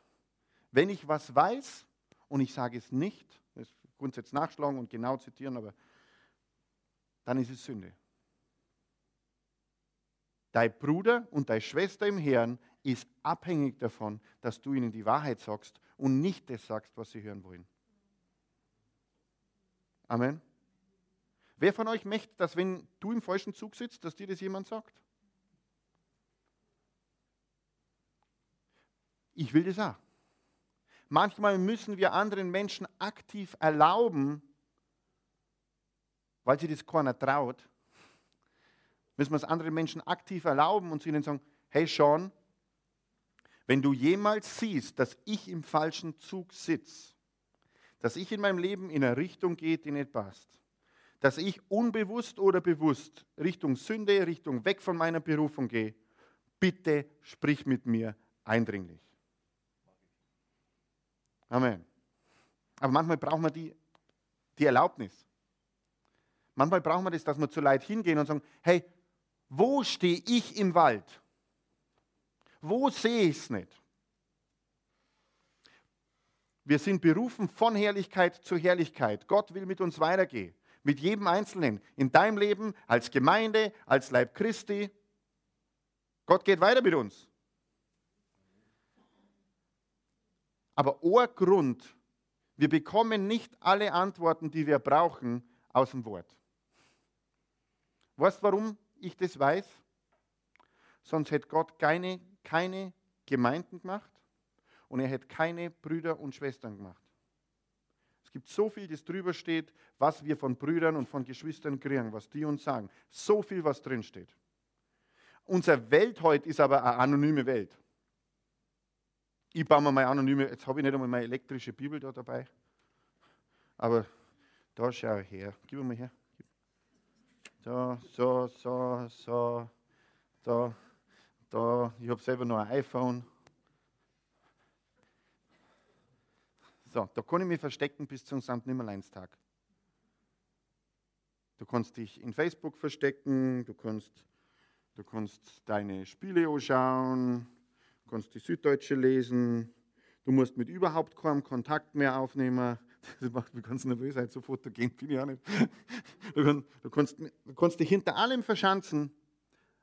wenn ich was weiß, und ich sage es nicht, das grundsätzlich nachschlagen und genau zitieren, aber dann ist es Sünde. Dein Bruder und deine Schwester im Herrn ist abhängig davon, dass du ihnen die Wahrheit sagst und nicht das sagst, was sie hören wollen. Amen. Wer von euch möchte, dass wenn du im falschen Zug sitzt, dass dir das jemand sagt? Ich will das auch. Manchmal müssen wir anderen Menschen aktiv erlauben, weil sie das keiner traut, müssen wir es anderen Menschen aktiv erlauben und zu ihnen sagen, hey Sean, wenn du jemals siehst, dass ich im falschen Zug sitze, dass ich in meinem Leben in eine Richtung gehe, die nicht passt, dass ich unbewusst oder bewusst Richtung Sünde, Richtung weg von meiner Berufung gehe, bitte sprich mit mir eindringlich. Amen. Aber manchmal brauchen wir die, die Erlaubnis. Manchmal brauchen wir das, dass wir zu Leid hingehen und sagen, hey, wo stehe ich im Wald? Wo sehe ich es nicht? Wir sind berufen von Herrlichkeit zu Herrlichkeit. Gott will mit uns weitergehen. Mit jedem Einzelnen. In deinem Leben, als Gemeinde, als Leib Christi. Gott geht weiter mit uns. Aber Grund, wir bekommen nicht alle Antworten, die wir brauchen, aus dem Wort. Weißt du, warum ich das weiß? Sonst hätte Gott keine, keine Gemeinden gemacht und er hätte keine Brüder und Schwestern gemacht. Es gibt so viel, das drüber steht, was wir von Brüdern und von Geschwistern kriegen, was die uns sagen. So viel, was drin steht. Unsere Welt heute ist aber eine anonyme Welt. Ich baue mir mal anonyme, jetzt habe ich nicht einmal meine elektrische Bibel da dabei. Aber da schau her. Gib mir mal her. So, so, so, so, da, da. Ich habe selber noch ein iPhone. So, da kann ich mich verstecken bis zum St. Nimmerleinstag. Du kannst dich in Facebook verstecken, du kannst, du kannst deine Spiele anschauen, kannst die Süddeutsche lesen, du musst mit überhaupt keinem Kontakt mehr aufnehmen. Das macht mich ganz nervös, halt so fotogen bin ich auch nicht. Du, kannst, du, kannst, dich hinter allem verschanzen,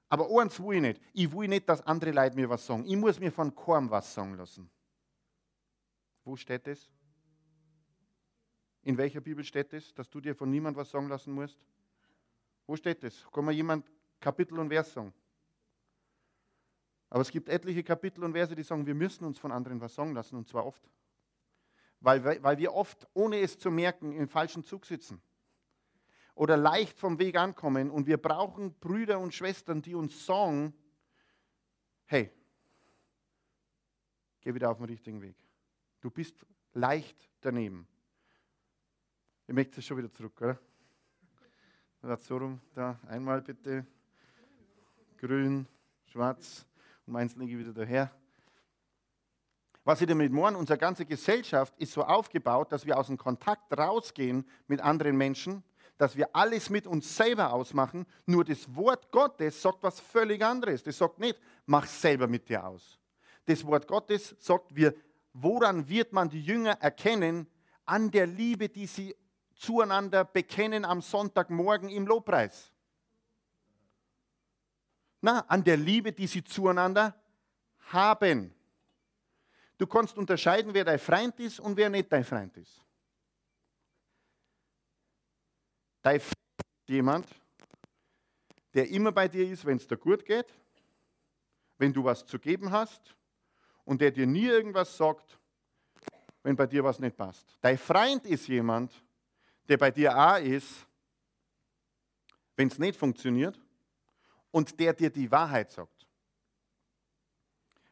aber eins will ich nicht. Ich will nicht, dass andere Leute mir was sagen. Ich muss mir von keinem was sagen lassen. Wo steht das? In welcher Bibel steht das, dass du dir von niemandem was sagen lassen musst? Wo steht das? Kann mir jemand Kapitel und Vers sagen? Aber es gibt etliche Kapitel und Verse, die sagen, wir müssen uns von anderen was sagen lassen, und zwar oft. Weil, weil wir oft, ohne es zu merken, im falschen Zug sitzen. oder leicht vom Weg ankommen und wir brauchen Brüder und Schwestern, die uns sagen, hey, geh wieder auf den richtigen Weg. Du bist leicht daneben. Ihr möchtet es schon wieder zurück, oder? So rum, da einmal bitte. Grün, schwarz und meins lege ich wieder daher. Was ich damit meine, unsere ganze Gesellschaft ist so aufgebaut, dass wir aus dem Kontakt rausgehen mit anderen Menschen, dass wir alles mit uns selber ausmachen. Nur das Wort Gottes sagt was völlig anderes. Das sagt nicht, mach selber mit dir aus. Das Wort Gottes sagt, wir, woran wird man die Jünger erkennen? An der Liebe, die sie zueinander bekennen am Sonntagmorgen im Lobpreis. Na, an der Liebe, die sie zueinander haben. Du kannst unterscheiden, wer dein Freund ist und wer nicht dein Freund ist. Dein Freund ist jemand, der immer bei dir ist, wenn es dir gut geht, wenn du was zu geben hast und der dir nie irgendwas sagt, wenn bei dir was nicht passt. Dein Freund ist jemand, der bei dir auch ist, wenn es nicht funktioniert und der dir die Wahrheit sagt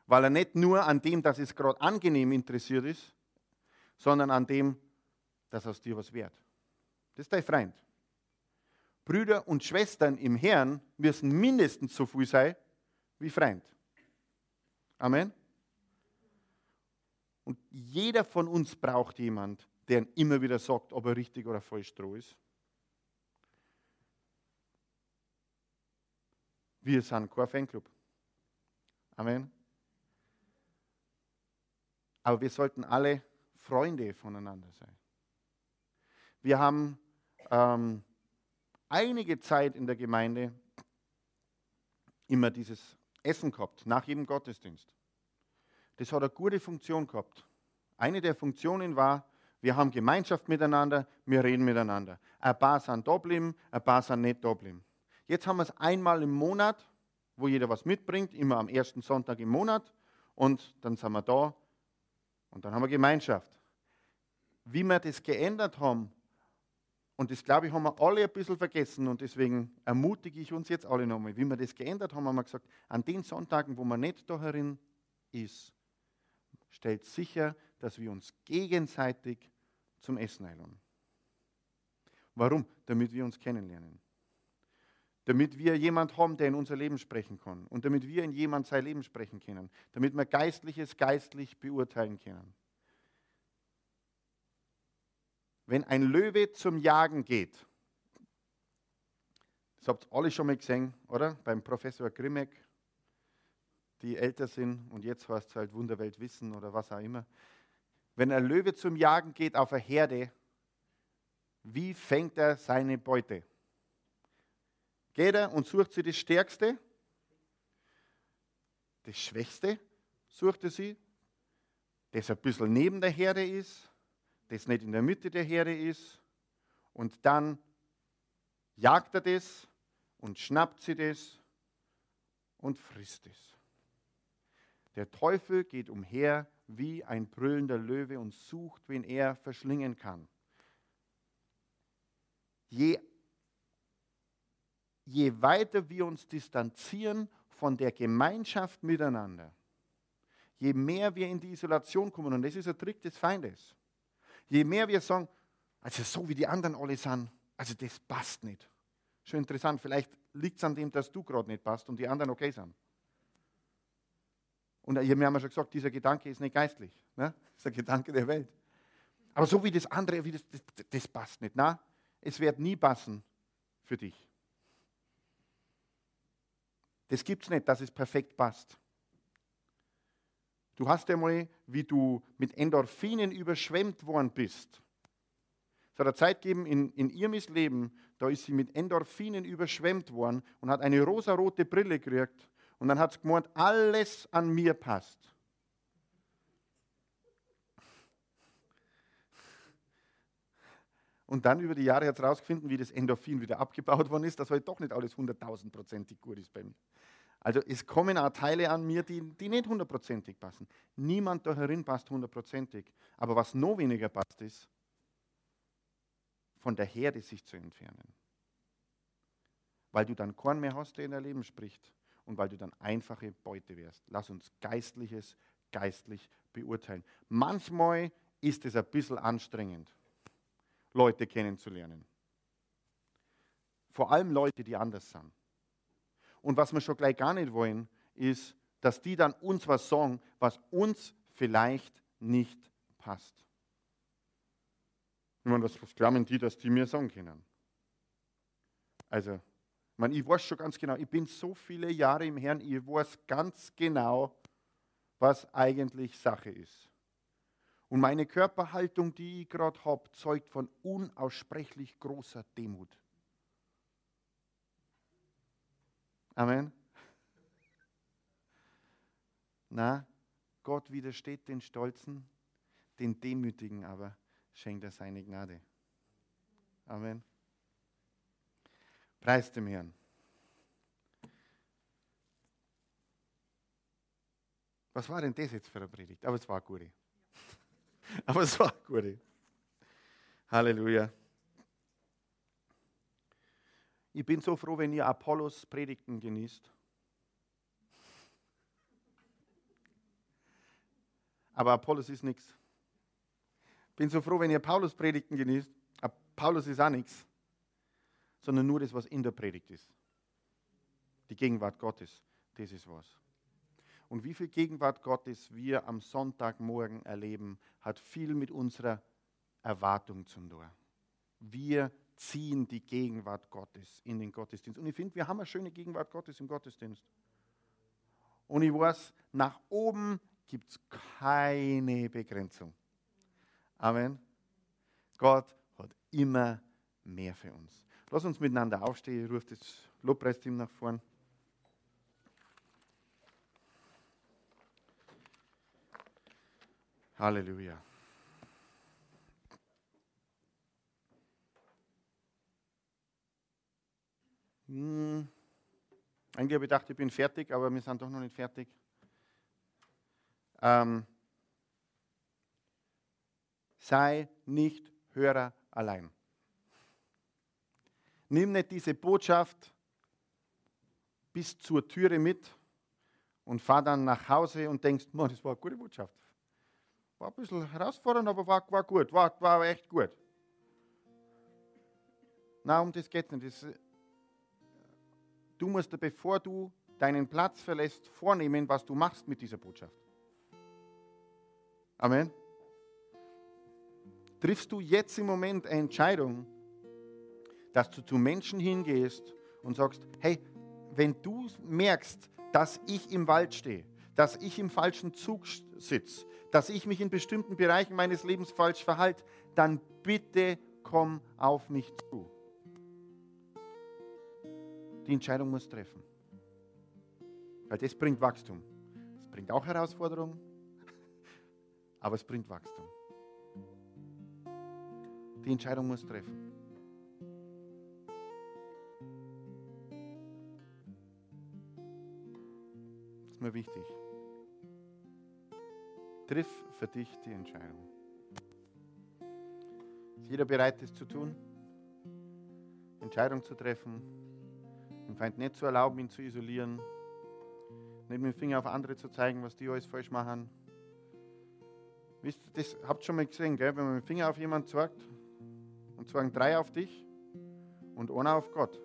weil er nicht nur an dem, dass es gerade angenehm interessiert ist, sondern an dem, dass aus dir was wert. Das ist dein Freund. Brüder und Schwestern im Herrn müssen mindestens so viel sein wie Freund. Amen. Und jeder von uns braucht jemand, der immer wieder sagt, ob er richtig oder falsch droh ist. Wir sind kein Fanclub. Amen. Aber wir sollten alle Freunde voneinander sein. Wir haben ähm, einige Zeit in der Gemeinde immer dieses Essen gehabt, nach jedem Gottesdienst. Das hat eine gute Funktion gehabt. Eine der Funktionen war, wir haben Gemeinschaft miteinander, wir reden miteinander. Ein paar sind da geblieben, ein paar sind nicht da geblieben. Jetzt haben wir es einmal im Monat, wo jeder was mitbringt, immer am ersten Sonntag im Monat. Und dann sind wir da und dann haben wir Gemeinschaft. Wie wir das geändert haben, und das glaube ich, haben wir alle ein bisschen vergessen und deswegen ermutige ich uns jetzt alle nochmal. Wie wir das geändert haben, haben wir gesagt, an den Sonntagen, wo man nicht da herin ist, stellt sicher, dass wir uns gegenseitig zum Essen einladen. Warum? Damit wir uns kennenlernen. Damit wir jemand haben, der in unser Leben sprechen kann. Und damit wir in jemand sein Leben sprechen können. Damit wir Geistliches geistlich beurteilen können. Wenn ein Löwe zum Jagen geht, das habt ihr alle schon mal gesehen, oder? Beim Professor Grimmeck, die älter sind und jetzt heißt es halt Wunderwelt Wissen oder was auch immer. Wenn ein Löwe zum Jagen geht auf eine Herde, wie fängt er seine Beute? Geht er und sucht sich das Stärkste, das Schwächste sucht er sie, das ein bisschen neben der Herde ist, das nicht in der Mitte der Herde ist. Und dann jagt er das und schnappt sie das und frisst es. Der Teufel geht umher wie ein brüllender Löwe und sucht, wen er verschlingen kann. Je, je weiter wir uns distanzieren von der Gemeinschaft miteinander, je mehr wir in die Isolation kommen, und das ist ein Trick des Feindes, je mehr wir sagen, also so wie die anderen alle sind, also das passt nicht. Schon interessant, vielleicht liegt es an dem, dass du gerade nicht passt und die anderen okay sind. Und wir haben ja schon gesagt, dieser Gedanke ist nicht geistlich. Ne? Das ist der Gedanke der Welt. Aber so wie das andere, wie das, das, das passt nicht. Na, es wird nie passen für dich. Das gibt es nicht, dass es perfekt passt. Du hast einmal, wie du mit Endorphinen überschwemmt worden bist. Es hat eine Zeit gegeben in, in Irmis Leben, da ist sie mit Endorphinen überschwemmt worden und hat eine rosarote Brille gekriegt. Und dann hat sie gemeint, alles an mir passt. Und dann über die Jahre hat es herausgefunden, wie das Endorphin wieder abgebaut worden ist, dass halt doch nicht alles hunderttausendprozentig gut ist bei mir. Also es kommen auch Teile an mir, die, die nicht hundertprozentig passen. Niemand da herin passt hundertprozentig. Aber was noch weniger passt, ist, von der Herde sich zu entfernen. weil du dann Korn mehr hast, der in dein Leben spricht und weil du dann einfache Beute wärst. Lass uns Geistliches geistlich beurteilen. Manchmal ist es ein bisschen anstrengend, Leute kennenzulernen. Vor allem Leute, die anders sind. Und was wir schon gleich gar nicht wollen, ist, dass die dann uns was sagen, was uns vielleicht nicht passt. Ich meine, was, was glauben die, dass die mir sagen können? Also, ich, meine, ich weiß schon ganz genau, ich bin so viele Jahre im Herrn, ich weiß ganz genau, was eigentlich Sache ist. Und meine Körperhaltung, die ich gerade habe, zeugt von unaussprechlich großer Demut. Amen. Na, Gott widersteht den Stolzen, den Demütigen aber schenkt er seine Gnade. Amen. Preis dem Herrn. Was war denn das jetzt für eine Predigt? Aber es war gut. Aber es war gut. Halleluja. Ich bin so froh, wenn ihr Apollos Predigten genießt. Aber Apollos ist nichts. Bin so froh, wenn ihr Paulus Predigten genießt. Paulus ist auch nichts, sondern nur das, was in der Predigt ist. Die Gegenwart Gottes, das ist was. Und wie viel Gegenwart Gottes wir am Sonntagmorgen erleben, hat viel mit unserer Erwartung zu tun. Wir ziehen die Gegenwart Gottes in den Gottesdienst. Und ich finde, wir haben eine schöne Gegenwart Gottes im Gottesdienst. Und ich weiß, nach oben gibt es keine Begrenzung. Amen. Gott hat immer mehr für uns. Lass uns miteinander aufstehen. Ich rufe das Lobpreisteam nach vorn. Halleluja. Hm. Eigentlich habe ich gedacht, ich bin fertig, aber wir sind doch noch nicht fertig. Ähm, sei nicht Hörer allein. Nimm nicht diese Botschaft bis zur Türe mit und fahr dann nach Hause und denkst, man, das war eine gute Botschaft. War ein bisschen herausfordernd, aber war, war gut, war, war echt gut. Na, um das geht es nicht. Das, Du musst, bevor du deinen Platz verlässt, vornehmen, was du machst mit dieser Botschaft. Amen. Triffst du jetzt im Moment eine Entscheidung, dass du zu Menschen hingehst und sagst, hey, wenn du merkst, dass ich im Wald stehe, dass ich im falschen Zug sitze, dass ich mich in bestimmten Bereichen meines Lebens falsch verhalte, dann bitte komm auf mich zu. Die Entscheidung muss treffen. Weil das bringt Wachstum. Es bringt auch Herausforderungen, aber es bringt Wachstum. Die Entscheidung muss treffen. Das ist mir wichtig. Triff für dich die Entscheidung. Ist jeder bereit, das zu tun? Entscheidung zu treffen? Dem Feind nicht zu erlauben, ihn zu isolieren. Nicht mit dem Finger auf andere zu zeigen, was die alles falsch machen. Wisst ihr, das habt ihr schon mal gesehen, gell? wenn man mit dem Finger auf jemanden zeigt und zeigen drei auf dich und einer auf Gott.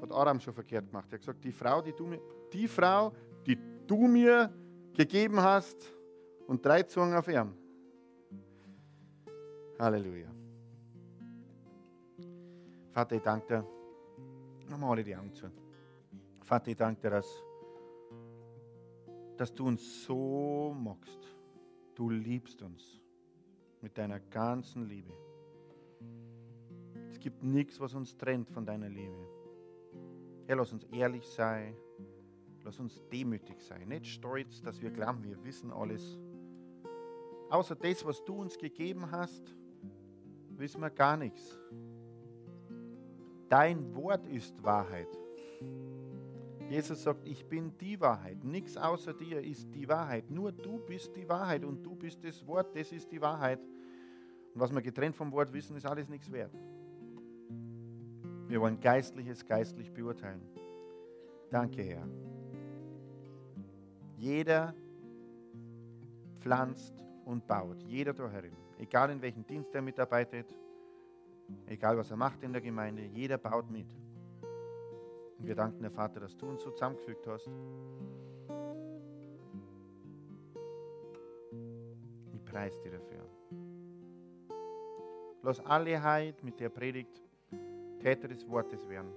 Hat Aram schon verkehrt gemacht. Er hat gesagt, die Frau, die du mir, die Frau, die du mir gegeben hast und drei Zungen auf ihm. Halleluja. Vater, ich danke dir wir alle die Augen zu. Vater, ich danke dir, dass, dass du uns so magst. Du liebst uns mit deiner ganzen Liebe. Es gibt nichts, was uns trennt von deiner Liebe. Herr, lass uns ehrlich sein. Lass uns demütig sein. Nicht stolz, dass wir glauben, wir wissen alles. Außer das, was du uns gegeben hast, wissen wir gar nichts. Dein Wort ist Wahrheit. Jesus sagt, ich bin die Wahrheit. Nichts außer dir ist die Wahrheit. Nur du bist die Wahrheit und du bist das Wort, das ist die Wahrheit. Und was wir getrennt vom Wort wissen, ist alles nichts wert. Wir wollen Geistliches geistlich beurteilen. Danke, Herr. Jeder pflanzt und baut, jeder da herin, egal in welchem Dienst er mitarbeitet, egal was er macht in der Gemeinde, jeder baut mit. Und wir danken, der Vater, dass du uns so zusammengefügt hast. Ich preise dir dafür. Lass alle Heid mit der Predigt Täter des Wortes werden.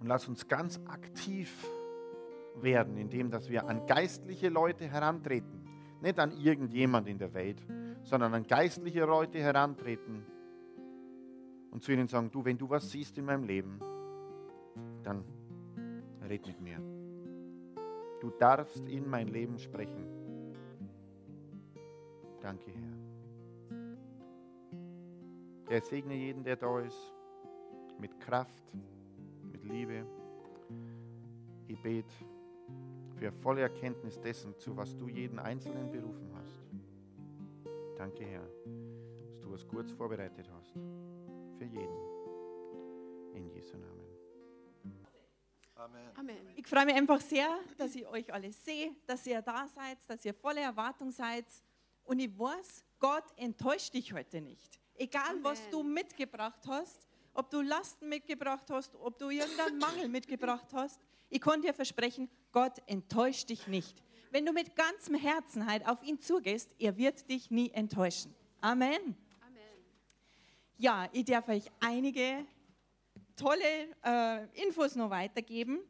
Und lass uns ganz aktiv werden, indem dass wir an geistliche Leute herantreten. Nicht an irgendjemand in der Welt, sondern an geistliche Leute herantreten und zu ihnen sagen, du, wenn du was siehst in meinem Leben, dann red mit mir. Du darfst in mein Leben sprechen. Danke, Herr. Der segne jeden, der da ist, mit Kraft, mit Liebe. Bete für volle Erkenntnis dessen, zu was du jeden Einzelnen berufen hast. Danke, Herr, dass du es kurz vorbereitet hast. Für jeden. In Jesu Namen. Amen. Amen. Ich freue mich einfach sehr, dass ich euch alle sehe, dass ihr da seid, dass ihr voller Erwartung seid. Und ich weiß, Gott enttäuscht dich heute nicht. Egal, Amen. was du mitgebracht hast, ob du Lasten mitgebracht hast, ob du irgendeinen Mangel mitgebracht hast, ich konnte dir versprechen, Gott enttäuscht dich nicht. Wenn du mit ganzem Herzen halt auf ihn zugehst, er wird dich nie enttäuschen. Amen. Amen. Ja, ich darf euch einige tolle äh, Infos noch weitergeben.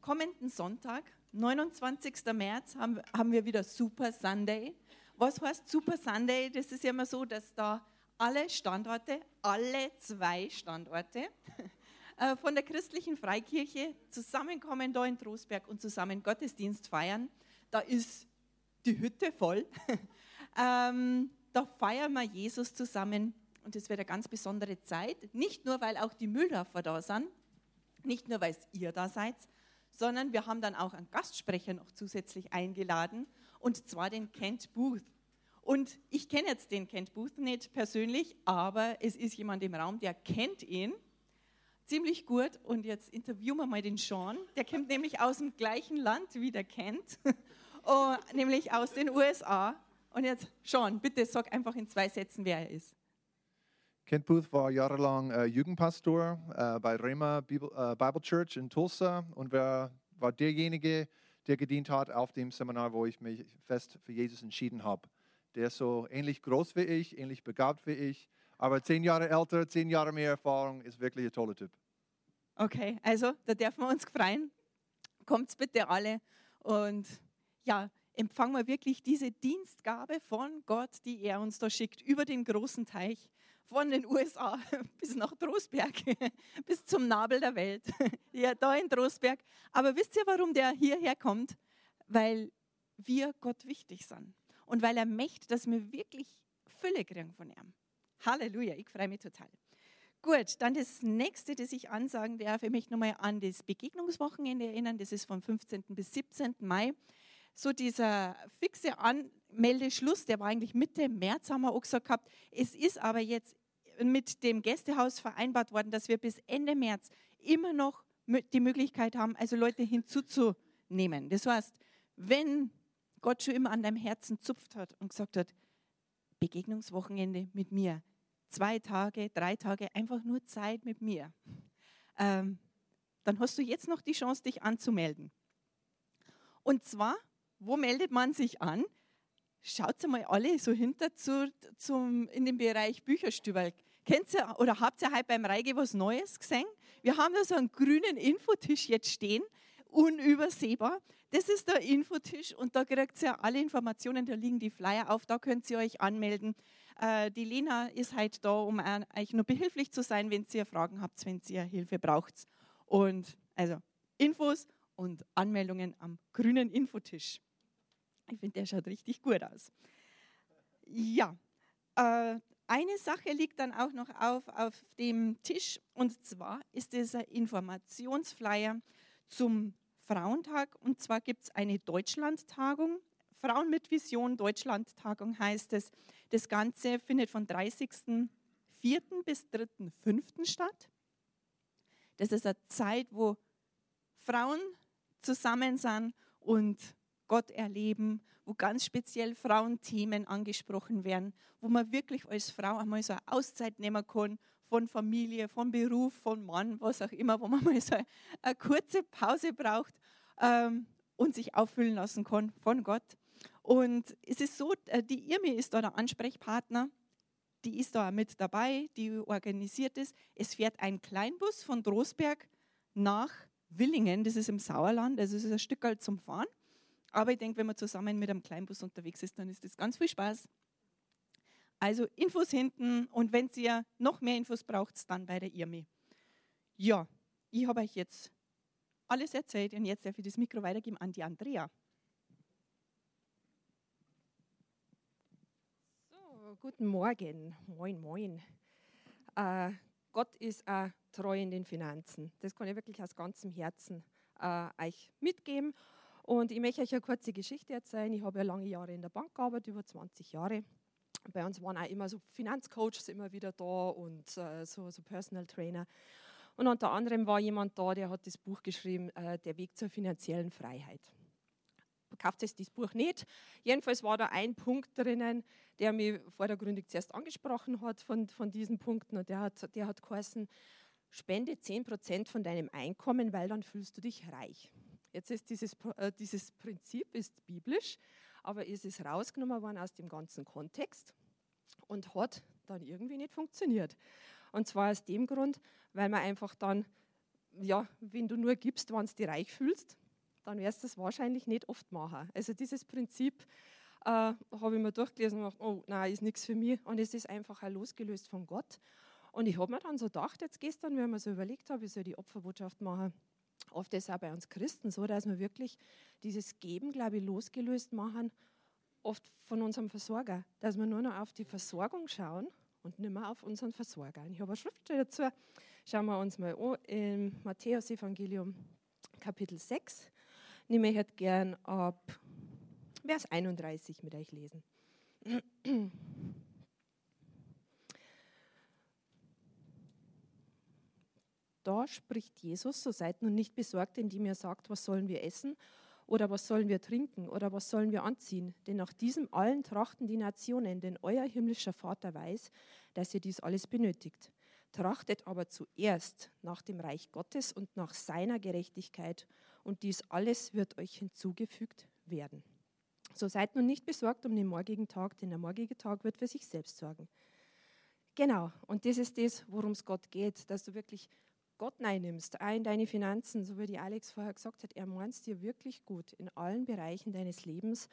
Kommenden Sonntag, 29. März, haben, haben wir wieder Super Sunday. Was heißt Super Sunday? Das ist ja immer so, dass da alle Standorte, alle zwei Standorte von der christlichen Freikirche zusammenkommen da in Trostberg und zusammen Gottesdienst feiern. Da ist die Hütte voll. ähm, da feiern wir Jesus zusammen und es wird eine ganz besondere Zeit. Nicht nur, weil auch die Mühldorfer da sind, nicht nur, weil ihr da seid, sondern wir haben dann auch einen Gastsprecher noch zusätzlich eingeladen und zwar den Kent Booth. Und ich kenne jetzt den Kent Booth nicht persönlich, aber es ist jemand im Raum, der kennt ihn ziemlich gut. Und jetzt interviewen wir mal den Sean. Der kommt nämlich aus dem gleichen Land wie der Kent, oh, nämlich aus den USA. Und jetzt, Sean, bitte sag einfach in zwei Sätzen, wer er ist. Kent Booth war jahrelang äh, Jugendpastor äh, bei Rema Bible, äh, Bible, Church in Tulsa und war, war derjenige, der gedient hat auf dem Seminar, wo ich mich fest für Jesus entschieden habe der ist so ähnlich groß wie ich, ähnlich begabt wie ich, aber zehn Jahre älter, zehn Jahre mehr Erfahrung, ist wirklich ein toller Typ. Okay, also da dürfen wir uns freuen. Kommt bitte alle und ja, empfangen wir wirklich diese Dienstgabe von Gott, die er uns da schickt, über den großen Teich, von den USA bis nach Trostberg, bis zum Nabel der Welt, ja, da in Trostberg. Aber wisst ihr, warum der hierher kommt? Weil wir Gott wichtig sind und weil er möchte, dass wir wirklich Fülle kriegen von ihm. Halleluja, ich freue mich total. Gut, dann das nächste, das ich ansagen darf, ich möchte nochmal an das Begegnungswochenende erinnern, das ist vom 15. bis 17. Mai. So dieser fixe Anmeldeschluss, der war eigentlich Mitte März, haben wir auch gesagt gehabt. Es ist aber jetzt mit dem Gästehaus vereinbart worden, dass wir bis Ende März immer noch die Möglichkeit haben, also Leute hinzuzunehmen. Das heißt, wenn Gott schon immer an deinem Herzen zupft hat und gesagt hat, Begegnungswochenende mit mir, zwei Tage, drei Tage, einfach nur Zeit mit mir, ähm, dann hast du jetzt noch die Chance, dich anzumelden. Und zwar, wo meldet man sich an? Schaut mal alle so hinter zu, zum, in dem Bereich Bücherstüberl. Kennt ihr oder habt ihr heute beim Reige was Neues gesehen? Wir haben da so einen grünen Infotisch jetzt stehen, unübersehbar. Das ist der Infotisch und da kriegt ihr alle Informationen, da liegen die Flyer auf, da könnt ihr euch anmelden. Äh, die Lena ist halt da, um euch nur behilflich zu sein, wenn ihr Fragen habt, wenn ihr Hilfe braucht. Und also Infos und Anmeldungen am grünen Infotisch. Ich finde, der schaut richtig gut aus. Ja, äh, eine Sache liegt dann auch noch auf, auf dem Tisch und zwar ist dieser Informationsflyer zum Frauentag. Und zwar gibt es eine Deutschlandtagung. Frauen mit Vision Deutschlandtagung heißt es. Das Ganze findet von 30.04. bis 3.05. statt. Das ist eine Zeit, wo Frauen zusammen sind und Gott erleben, wo ganz speziell Frauenthemen angesprochen werden, wo man wirklich als Frau einmal so eine Auszeit nehmen kann von Familie, von Beruf, von Mann, was auch immer, wo man mal so eine kurze Pause braucht ähm, und sich auffüllen lassen kann von Gott. Und es ist so, äh, die Irmi ist da der Ansprechpartner, die ist da mit dabei, die organisiert es. Es fährt ein Kleinbus von Drosberg nach Willingen, das ist im Sauerland, also es ist ein Stück halt zum Fahren. Aber ich denke, wenn man zusammen mit einem Kleinbus unterwegs ist, dann ist das ganz viel Spaß. Also Infos hinten und wenn ihr noch mehr Infos braucht, dann bei der IRMI. Ja, ich habe euch jetzt alles erzählt und jetzt darf ich das Mikro weitergeben an die Andrea. Guten Morgen. Moin, moin. Äh, Gott ist auch treu in den Finanzen. Das kann ich wirklich aus ganzem Herzen äh, euch mitgeben. Und ich möchte euch eine kurze Geschichte erzählen. Ich habe ja lange Jahre in der Bank gearbeitet, über 20 Jahre. Bei uns waren auch immer so Finanzcoaches immer wieder da und äh, so, so Personal Trainer. Und unter anderem war jemand da, der hat das Buch geschrieben, äh, Der Weg zur finanziellen Freiheit. Kauft es das Buch nicht. Jedenfalls war da ein Punkt drinnen, der mich vordergründig zuerst angesprochen hat von, von diesen Punkten. Und der hat, der hat geheißen, spende 10% von deinem Einkommen, weil dann fühlst du dich reich. Jetzt ist dieses, äh, dieses Prinzip ist biblisch, aber es ist rausgenommen worden aus dem ganzen Kontext und hat dann irgendwie nicht funktioniert. Und zwar aus dem Grund, weil man einfach dann, ja, wenn du nur gibst, wenn du dich reich fühlst, dann wirst du es wahrscheinlich nicht oft machen. Also dieses Prinzip äh, habe ich mir durchgelesen und gedacht, oh nein, ist nichts für mich. Und es ist einfach auch losgelöst von Gott. Und ich habe mir dann so gedacht, jetzt gestern, wenn ich so überlegt habe, ich soll die Opferbotschaft machen, Oft ist es auch bei uns Christen so, dass wir wirklich dieses Geben, glaube ich, losgelöst machen, oft von unserem Versorger, dass wir nur noch auf die Versorgung schauen und nicht mehr auf unseren Versorger. Ich habe eine Schriftstelle dazu. Schauen wir uns mal an im Matthäus-Evangelium, Kapitel 6. Ich möchte gern ab Vers 31 mit euch lesen. Da spricht Jesus, so seid nun nicht besorgt, indem ihr sagt, was sollen wir essen oder was sollen wir trinken oder was sollen wir anziehen. Denn nach diesem allen trachten die Nationen, denn euer himmlischer Vater weiß, dass ihr dies alles benötigt. Trachtet aber zuerst nach dem Reich Gottes und nach seiner Gerechtigkeit, und dies alles wird euch hinzugefügt werden. So seid nun nicht besorgt um den morgigen Tag, denn der morgige Tag wird für sich selbst sorgen. Genau, und das ist das, worum es Gott geht, dass du wirklich Gott nimmst, auch in deine Finanzen, so wie die Alex vorher gesagt hat, er meint es dir wirklich gut in allen Bereichen deines Lebens.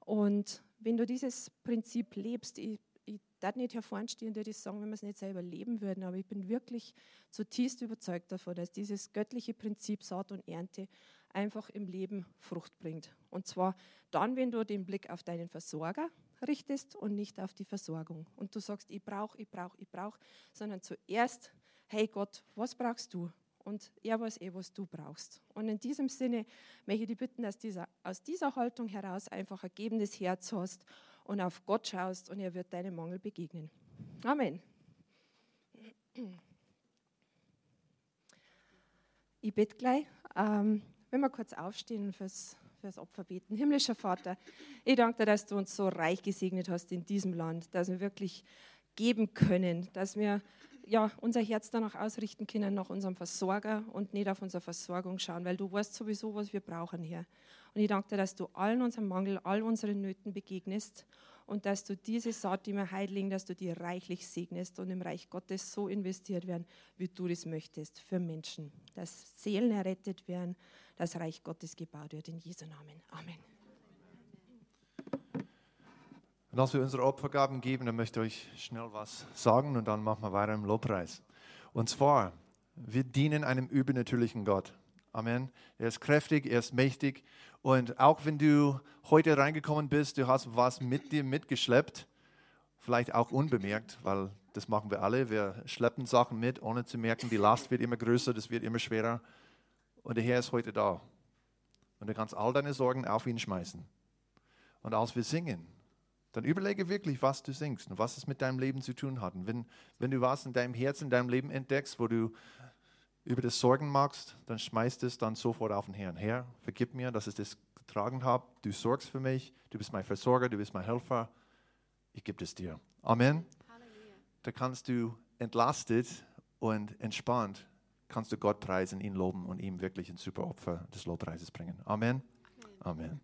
Und wenn du dieses Prinzip lebst, ich, ich darf nicht hervorstehen dir das sagen, wenn wir es nicht selber leben würden, aber ich bin wirklich zutiefst überzeugt davon, dass dieses göttliche Prinzip Saat und Ernte einfach im Leben Frucht bringt. Und zwar dann, wenn du den Blick auf deinen Versorger richtest und nicht auf die Versorgung. Und du sagst, ich brauche, ich brauche, ich brauche, sondern zuerst hey Gott, was brauchst du? Und er weiß eh, was du brauchst. Und in diesem Sinne möchte ich dich bitten, dass dieser, aus dieser Haltung heraus einfach ein gebendes Herz hast und auf Gott schaust und er wird deinem Mangel begegnen. Amen. Ich bete gleich. Ähm, wenn wir kurz aufstehen fürs, fürs Opfer beten. Himmlischer Vater, ich danke dir, dass du uns so reich gesegnet hast in diesem Land, dass wir wirklich geben können, dass wir ja, unser Herz danach ausrichten können, nach unserem Versorger und nicht auf unsere Versorgung schauen, weil du weißt sowieso, was wir brauchen hier. Und ich danke dir, dass du allen unseren Mangel, all unseren Nöten begegnest und dass du diese Saat, die wir heiligen, dass du die reichlich segnest und im Reich Gottes so investiert werden, wie du das möchtest für Menschen, dass Seelen errettet werden, dass Reich Gottes gebaut wird. In Jesu Namen. Amen. Und als wir unsere Opfergaben geben, dann möchte ich euch schnell was sagen und dann machen wir weiter im Lobpreis. Und zwar, wir dienen einem übernatürlichen Gott. Amen. Er ist kräftig, er ist mächtig. Und auch wenn du heute reingekommen bist, du hast was mit dir mitgeschleppt, vielleicht auch unbemerkt, weil das machen wir alle. Wir schleppen Sachen mit, ohne zu merken, die Last wird immer größer, das wird immer schwerer. Und der Herr ist heute da. Und du kannst all deine Sorgen auf ihn schmeißen. Und als wir singen, dann überlege wirklich, was du singst und was es mit deinem Leben zu tun hat. Und wenn, wenn du was in deinem Herzen, in deinem Leben entdeckst, wo du über das Sorgen magst, dann schmeißt es dann sofort auf den Herrn. Herr, vergib mir, dass ich das getragen habe. Du sorgst für mich. Du bist mein Versorger. Du bist mein Helfer. Ich gebe es dir. Amen. Da kannst du entlastet und entspannt kannst du Gott preisen, ihn loben und ihm wirklich ein super Opfer des Lobpreises bringen. Amen. Amen.